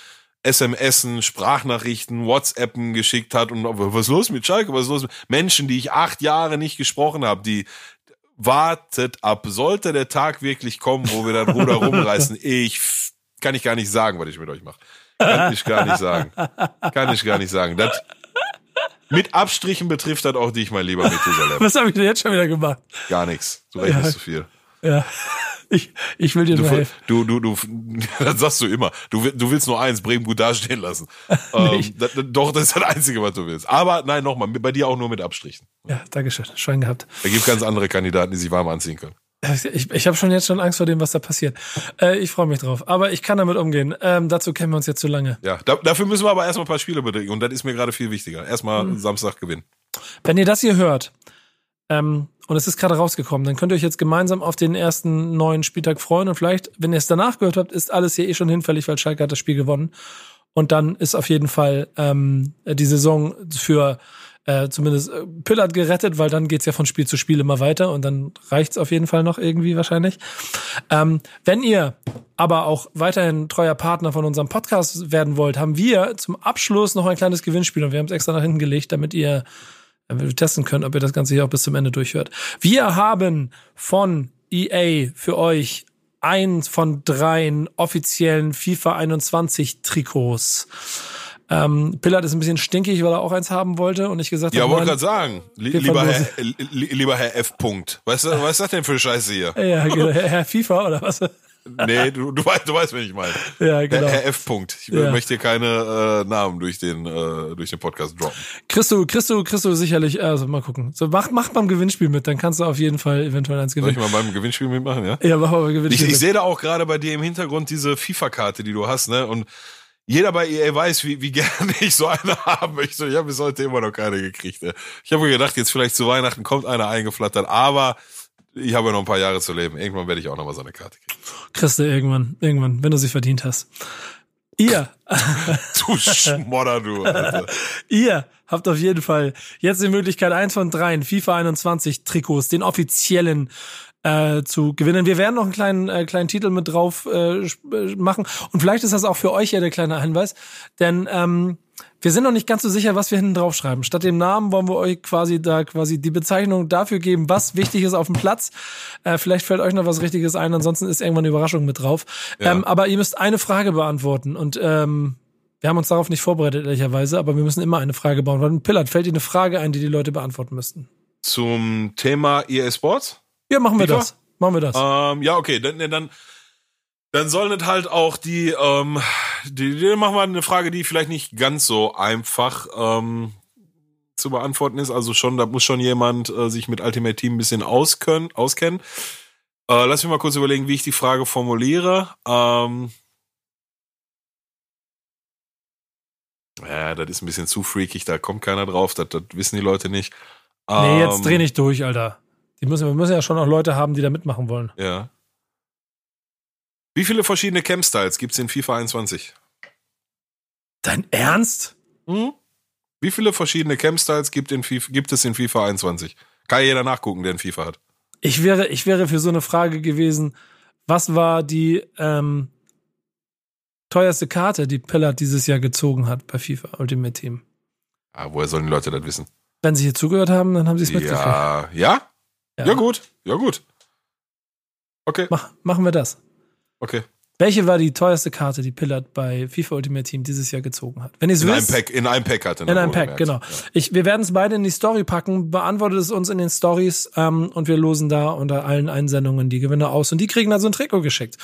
Speaker 1: SMSen, Sprachnachrichten, WhatsAppen geschickt hat und was ist los mit Schalke, was ist los mit Menschen, die ich acht Jahre nicht gesprochen habe, die wartet ab. Sollte der Tag wirklich kommen, wo wir dann Ruder rumreißen, ich kann ich gar nicht sagen, was ich mit euch mache. Kann ich gar nicht sagen. Kann ich gar nicht sagen. Das, Mit Abstrichen betrifft das auch dich, mein lieber Methusalem.
Speaker 2: Was habe ich denn jetzt schon wieder gemacht?
Speaker 1: Gar nichts. Du rechnest
Speaker 2: Ja.
Speaker 1: zu viel.
Speaker 2: Ja. Ich, ich will dir
Speaker 1: Du,
Speaker 2: nur helfen.
Speaker 1: du, du, du, das sagst du immer. Du, du willst nur eins, Bremen gut dastehen lassen. ähm, das- doch, das ist das Einzige, was du willst. Aber nein, nochmal, bei dir auch nur mit Abstrichen.
Speaker 2: Ja, Dankeschön. Schwein gehabt.
Speaker 1: Da gibt ganz andere Kandidaten, die sich warm anziehen können.
Speaker 2: Ich, ich habe schon jetzt schon Angst vor dem, was da passiert. Äh, ich freue mich drauf. Aber ich kann damit umgehen. Ähm, dazu kennen wir uns jetzt zu lange.
Speaker 1: Ja, da, dafür müssen wir aber erstmal ein paar Spiele bedingen. Und das ist mir gerade viel wichtiger. Erstmal
Speaker 2: Mhm.
Speaker 1: Samstag gewinnen.
Speaker 2: Wenn ihr das hier hört, ähm, und es ist gerade rausgekommen, dann könnt ihr euch jetzt gemeinsam auf den ersten neuen Spieltag freuen. Und vielleicht, wenn ihr es danach gehört habt, ist alles hier eh schon hinfällig, weil Schalke hat das Spiel gewonnen. Und dann ist auf jeden Fall ähm, die Saison für äh, zumindest äh, Pillard gerettet, weil dann geht's ja von Spiel zu Spiel immer weiter und dann reicht's auf jeden Fall noch irgendwie wahrscheinlich. Ähm, wenn ihr aber auch weiterhin treuer Partner von unserem Podcast werden wollt, haben wir zum Abschluss noch ein kleines Gewinnspiel und wir haben es extra nach hinten gelegt, damit ihr damit wir testen können, ob ihr das Ganze hier auch bis zum Ende durchhört. Wir haben von EA für euch eins von dreien offiziellen FIFA 21 Trikots. Ähm, Pillard ist ein bisschen stinkig, weil er auch eins haben wollte und ich gesagt
Speaker 1: Ja,
Speaker 2: habe,
Speaker 1: wollte
Speaker 2: nein.
Speaker 1: gerade sagen. Li lieber. Herr, li lieber Herr F. Punkt. Du, was ist das denn für Scheiße hier?
Speaker 2: ja, Herr FIFA oder was?
Speaker 1: Nee, du, du weißt, du weißt, wen ich meine.
Speaker 2: Ja, genau.
Speaker 1: Herr, Herr F. Punkt. Ich
Speaker 2: Ja.
Speaker 1: möchte hier keine äh, Namen durch den, äh, durch den Podcast droppen.
Speaker 2: Du, kriegst du sicherlich, also mal gucken. So, mach, mach beim Gewinnspiel mit, dann kannst du auf jeden Fall eventuell eins
Speaker 1: Soll ich
Speaker 2: gewinnen.
Speaker 1: mal beim Gewinnspiel mitmachen, ja?
Speaker 2: Ja, mach mal beim
Speaker 1: Ich,
Speaker 2: Gewinnspiel
Speaker 1: ich
Speaker 2: mit.
Speaker 1: sehe da auch gerade bei dir im Hintergrund diese FIFA-Karte, die du hast, ne? Und jeder bei EA weiß, wie, wie gerne ich so eine haben möchte. Ich habe bis heute immer noch keine gekriegt. Ey. Ich habe mir gedacht, jetzt vielleicht zu Weihnachten kommt einer eingeflattert, aber ich habe ja noch ein paar Jahre zu leben. Irgendwann werde ich auch noch mal so eine Karte kriegen.
Speaker 2: Kriegst du irgendwann, irgendwann, wenn du sie verdient hast. Ihr,
Speaker 1: Du Schmodder, du. Alter.
Speaker 2: ihr habt auf jeden Fall jetzt die Möglichkeit, eins von dreien FIFA 21 Trikots, den offiziellen, äh, zu gewinnen. Wir werden noch einen kleinen, äh, kleinen Titel mit drauf äh, äh, machen. Und vielleicht ist das auch für euch ja der kleine Hinweis. Denn ähm, wir sind noch nicht ganz so sicher, was wir hinten drauf schreiben. Statt dem Namen wollen wir euch quasi da quasi die Bezeichnung dafür geben, was wichtig ist auf dem Platz. Äh, vielleicht fällt euch noch was Richtiges ein, ansonsten ist irgendwann eine Überraschung mit drauf.
Speaker 1: Ja.
Speaker 2: Ähm, aber ihr müsst eine Frage beantworten und ähm, wir haben uns darauf nicht vorbereitet, ehrlicherweise, aber wir müssen immer eine Frage beantworten. Pillard, fällt dir eine Frage ein, die die Leute beantworten müssten?
Speaker 1: Zum Thema EA Sports?
Speaker 2: Ja, machen wir
Speaker 1: FIFA?
Speaker 2: das. Machen wir das.
Speaker 1: Ähm, ja, okay, dann, dann, dann sollen es halt auch die, ähm, die, die machen wir eine Frage, die vielleicht nicht ganz so einfach ähm, zu beantworten ist. Also schon, da muss schon jemand äh, sich mit Ultimate Team ein bisschen auskennen. auskennen. Äh, lass mich mal kurz überlegen, wie ich die Frage formuliere. Ähm, ja, das ist ein bisschen zu freakig, da kommt keiner drauf, das, das wissen die Leute nicht.
Speaker 2: nee, jetzt
Speaker 1: Ähm,
Speaker 2: dreh nicht durch, Alter. Die müssen, wir müssen ja schon auch Leute haben, die da mitmachen wollen.
Speaker 1: Ja. Wie viele verschiedene Camp-Styles gibt's in FIFA 21?
Speaker 2: Dein Ernst?
Speaker 1: Hm? Wie viele verschiedene Camp-Styles gibt, gibt es in FIFA 21? Kann jeder nachgucken, der in FIFA hat.
Speaker 2: Ich wäre, ich wäre für so eine Frage gewesen, was war die ähm, teuerste Karte, die Pillard dieses Jahr gezogen hat bei FIFA Ultimate Team?
Speaker 1: Ah, woher sollen die Leute das wissen?
Speaker 2: Wenn sie hier zugehört haben, dann haben sie es mitgekriegt.
Speaker 1: Ja, ja? Ja. gut, ja gut. Okay,
Speaker 2: Mach, machen wir das.
Speaker 1: Okay.
Speaker 2: Welche war die teuerste Karte, die Pillard bei FIFA Ultimate Team dieses Jahr gezogen hat? Wenn ihr es
Speaker 1: In einem
Speaker 2: wisst,
Speaker 1: Pack, in einem Pack hatte.
Speaker 2: in einem Pack, genau. Ich, wir werden es beide in die Story packen. Beantwortet es uns in den Stories ähm, und wir losen da unter allen Einsendungen die Gewinner aus und die kriegen da so ein Trikot geschickt.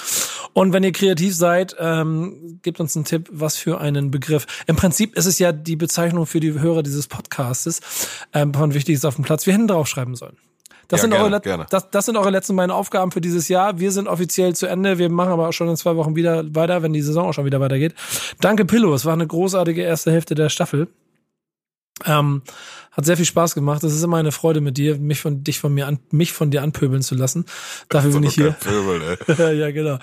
Speaker 2: Und wenn ihr kreativ seid, ähm, gebt uns einen Tipp, was für einen Begriff. Im Prinzip ist es ja die Bezeichnung für die Hörer dieses Podcastes ähm, von Wichtiges auf dem Platz. Wir hätten draufschreiben sollen. Das,
Speaker 1: Ja,
Speaker 2: sind
Speaker 1: gerne,
Speaker 2: eure,
Speaker 1: gerne.
Speaker 2: Das, das sind eure letzten beiden Aufgaben für dieses Jahr. Wir sind offiziell zu Ende. Wir machen aber auch schon in zwei Wochen wieder weiter, wenn die Saison auch schon wieder weitergeht. Danke, Pillow. Es war eine großartige erste Hälfte der Staffel. Ähm, hat sehr viel Spaß gemacht. Es ist immer eine Freude mit dir, mich von dich von mir an, mich von dir anpöbeln zu lassen. Dafür bin ich hier.
Speaker 1: Pöbel, ey.
Speaker 2: ja, genau.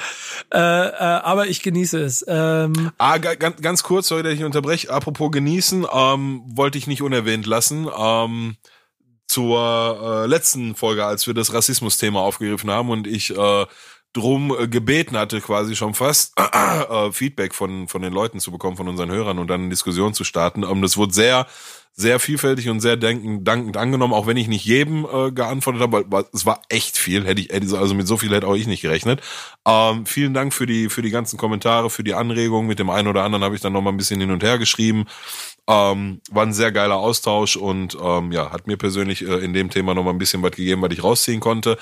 Speaker 2: Äh, äh, aber ich genieße es. Ähm,
Speaker 1: Ah, ga- ganz, ganz kurz, sorry, dass ich unterbreche. Apropos genießen, ähm, wollte ich nicht unerwähnt lassen. Ähm, zur äh, letzten Folge, als wir das Rassismus-Thema aufgegriffen haben und ich äh, drum äh, gebeten hatte, quasi schon fast äh, Feedback von von den Leuten zu bekommen, von unseren Hörern und dann eine Diskussion zu starten. Ähm, das wurde sehr sehr vielfältig und sehr denken, dankend angenommen, auch wenn ich nicht jedem äh, geantwortet habe, weil, weil es war echt viel, hätte ich, also mit so viel hätte auch ich nicht gerechnet. Ähm, vielen Dank für die für die ganzen Kommentare, für die Anregungen. Mit dem einen oder anderen habe ich dann noch mal ein bisschen hin und her geschrieben. Ähm, war ein sehr geiler Austausch und ähm, ja, hat mir persönlich äh, in dem Thema nochmal ein bisschen was gegeben, was ich rausziehen konnte.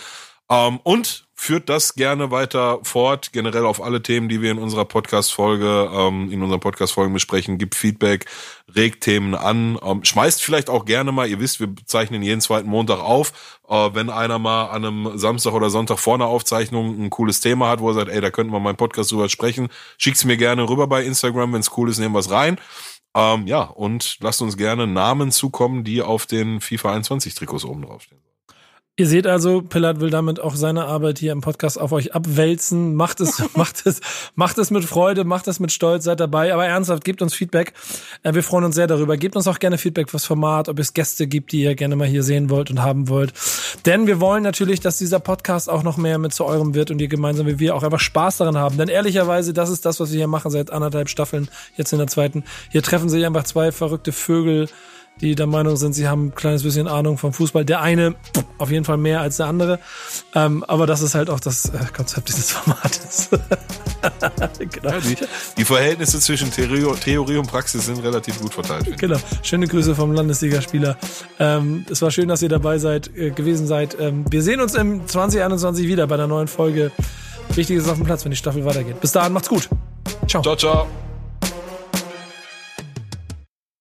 Speaker 1: Ähm, und führt das gerne weiter fort, generell auf alle Themen, die wir in unserer Podcast-Folge, ähm, in unseren Podcast-Folgen besprechen. Gibt Feedback, regt Themen an, ähm, schmeißt vielleicht auch gerne mal, ihr wisst, wir zeichnen jeden zweiten Montag auf, äh, wenn einer mal an einem Samstag oder Sonntag vor einer Aufzeichnung ein cooles Thema hat, wo er sagt, ey, da könnten wir im Podcast drüber sprechen, schickt's mir gerne rüber bei Instagram, wenn's cool ist, nehmen wir's rein. Ähm, ja, und lasst uns gerne Namen zukommen, die auf den FIFA 21 Trikots oben draufstehen.
Speaker 2: Ihr seht also, Pillard will damit auch seine Arbeit hier im Podcast auf euch abwälzen. Macht es, macht es, macht es mit Freude, macht es mit Stolz, seid dabei. Aber ernsthaft, gebt uns Feedback. Äh, wir freuen uns sehr darüber. Gebt uns auch gerne Feedback fürs Format, ob es Gäste gibt, die ihr gerne mal hier sehen wollt und haben wollt. Denn wir wollen natürlich, dass dieser Podcast auch noch mehr mit zu eurem wird und ihr gemeinsam wie wir auch einfach Spaß daran haben. Denn ehrlicherweise, das ist das, was wir hier machen seit anderthalb Staffeln, jetzt in der zweiten. Hier treffen sich einfach zwei verrückte Vögel, die der Meinung sind, sie haben ein kleines bisschen Ahnung vom Fußball. Der eine auf jeden Fall mehr als der andere. Ähm, aber das ist halt auch das äh, Konzept dieses Formates.
Speaker 1: genau. Ja, die, die, Verhältnisse zwischen Theorie, Theorie, und Praxis sind relativ gut verteilt.
Speaker 2: Genau. Schöne Grüße vom Landesligaspieler. Ähm, es war schön, dass ihr dabei seid, äh, gewesen seid. Ähm, wir sehen uns im 2021 wieder bei der neuen Folge. Wichtiges auf dem Platz, wenn die Staffel weitergeht. Bis dahin, macht's gut.
Speaker 1: Ciao. Ciao, ciao.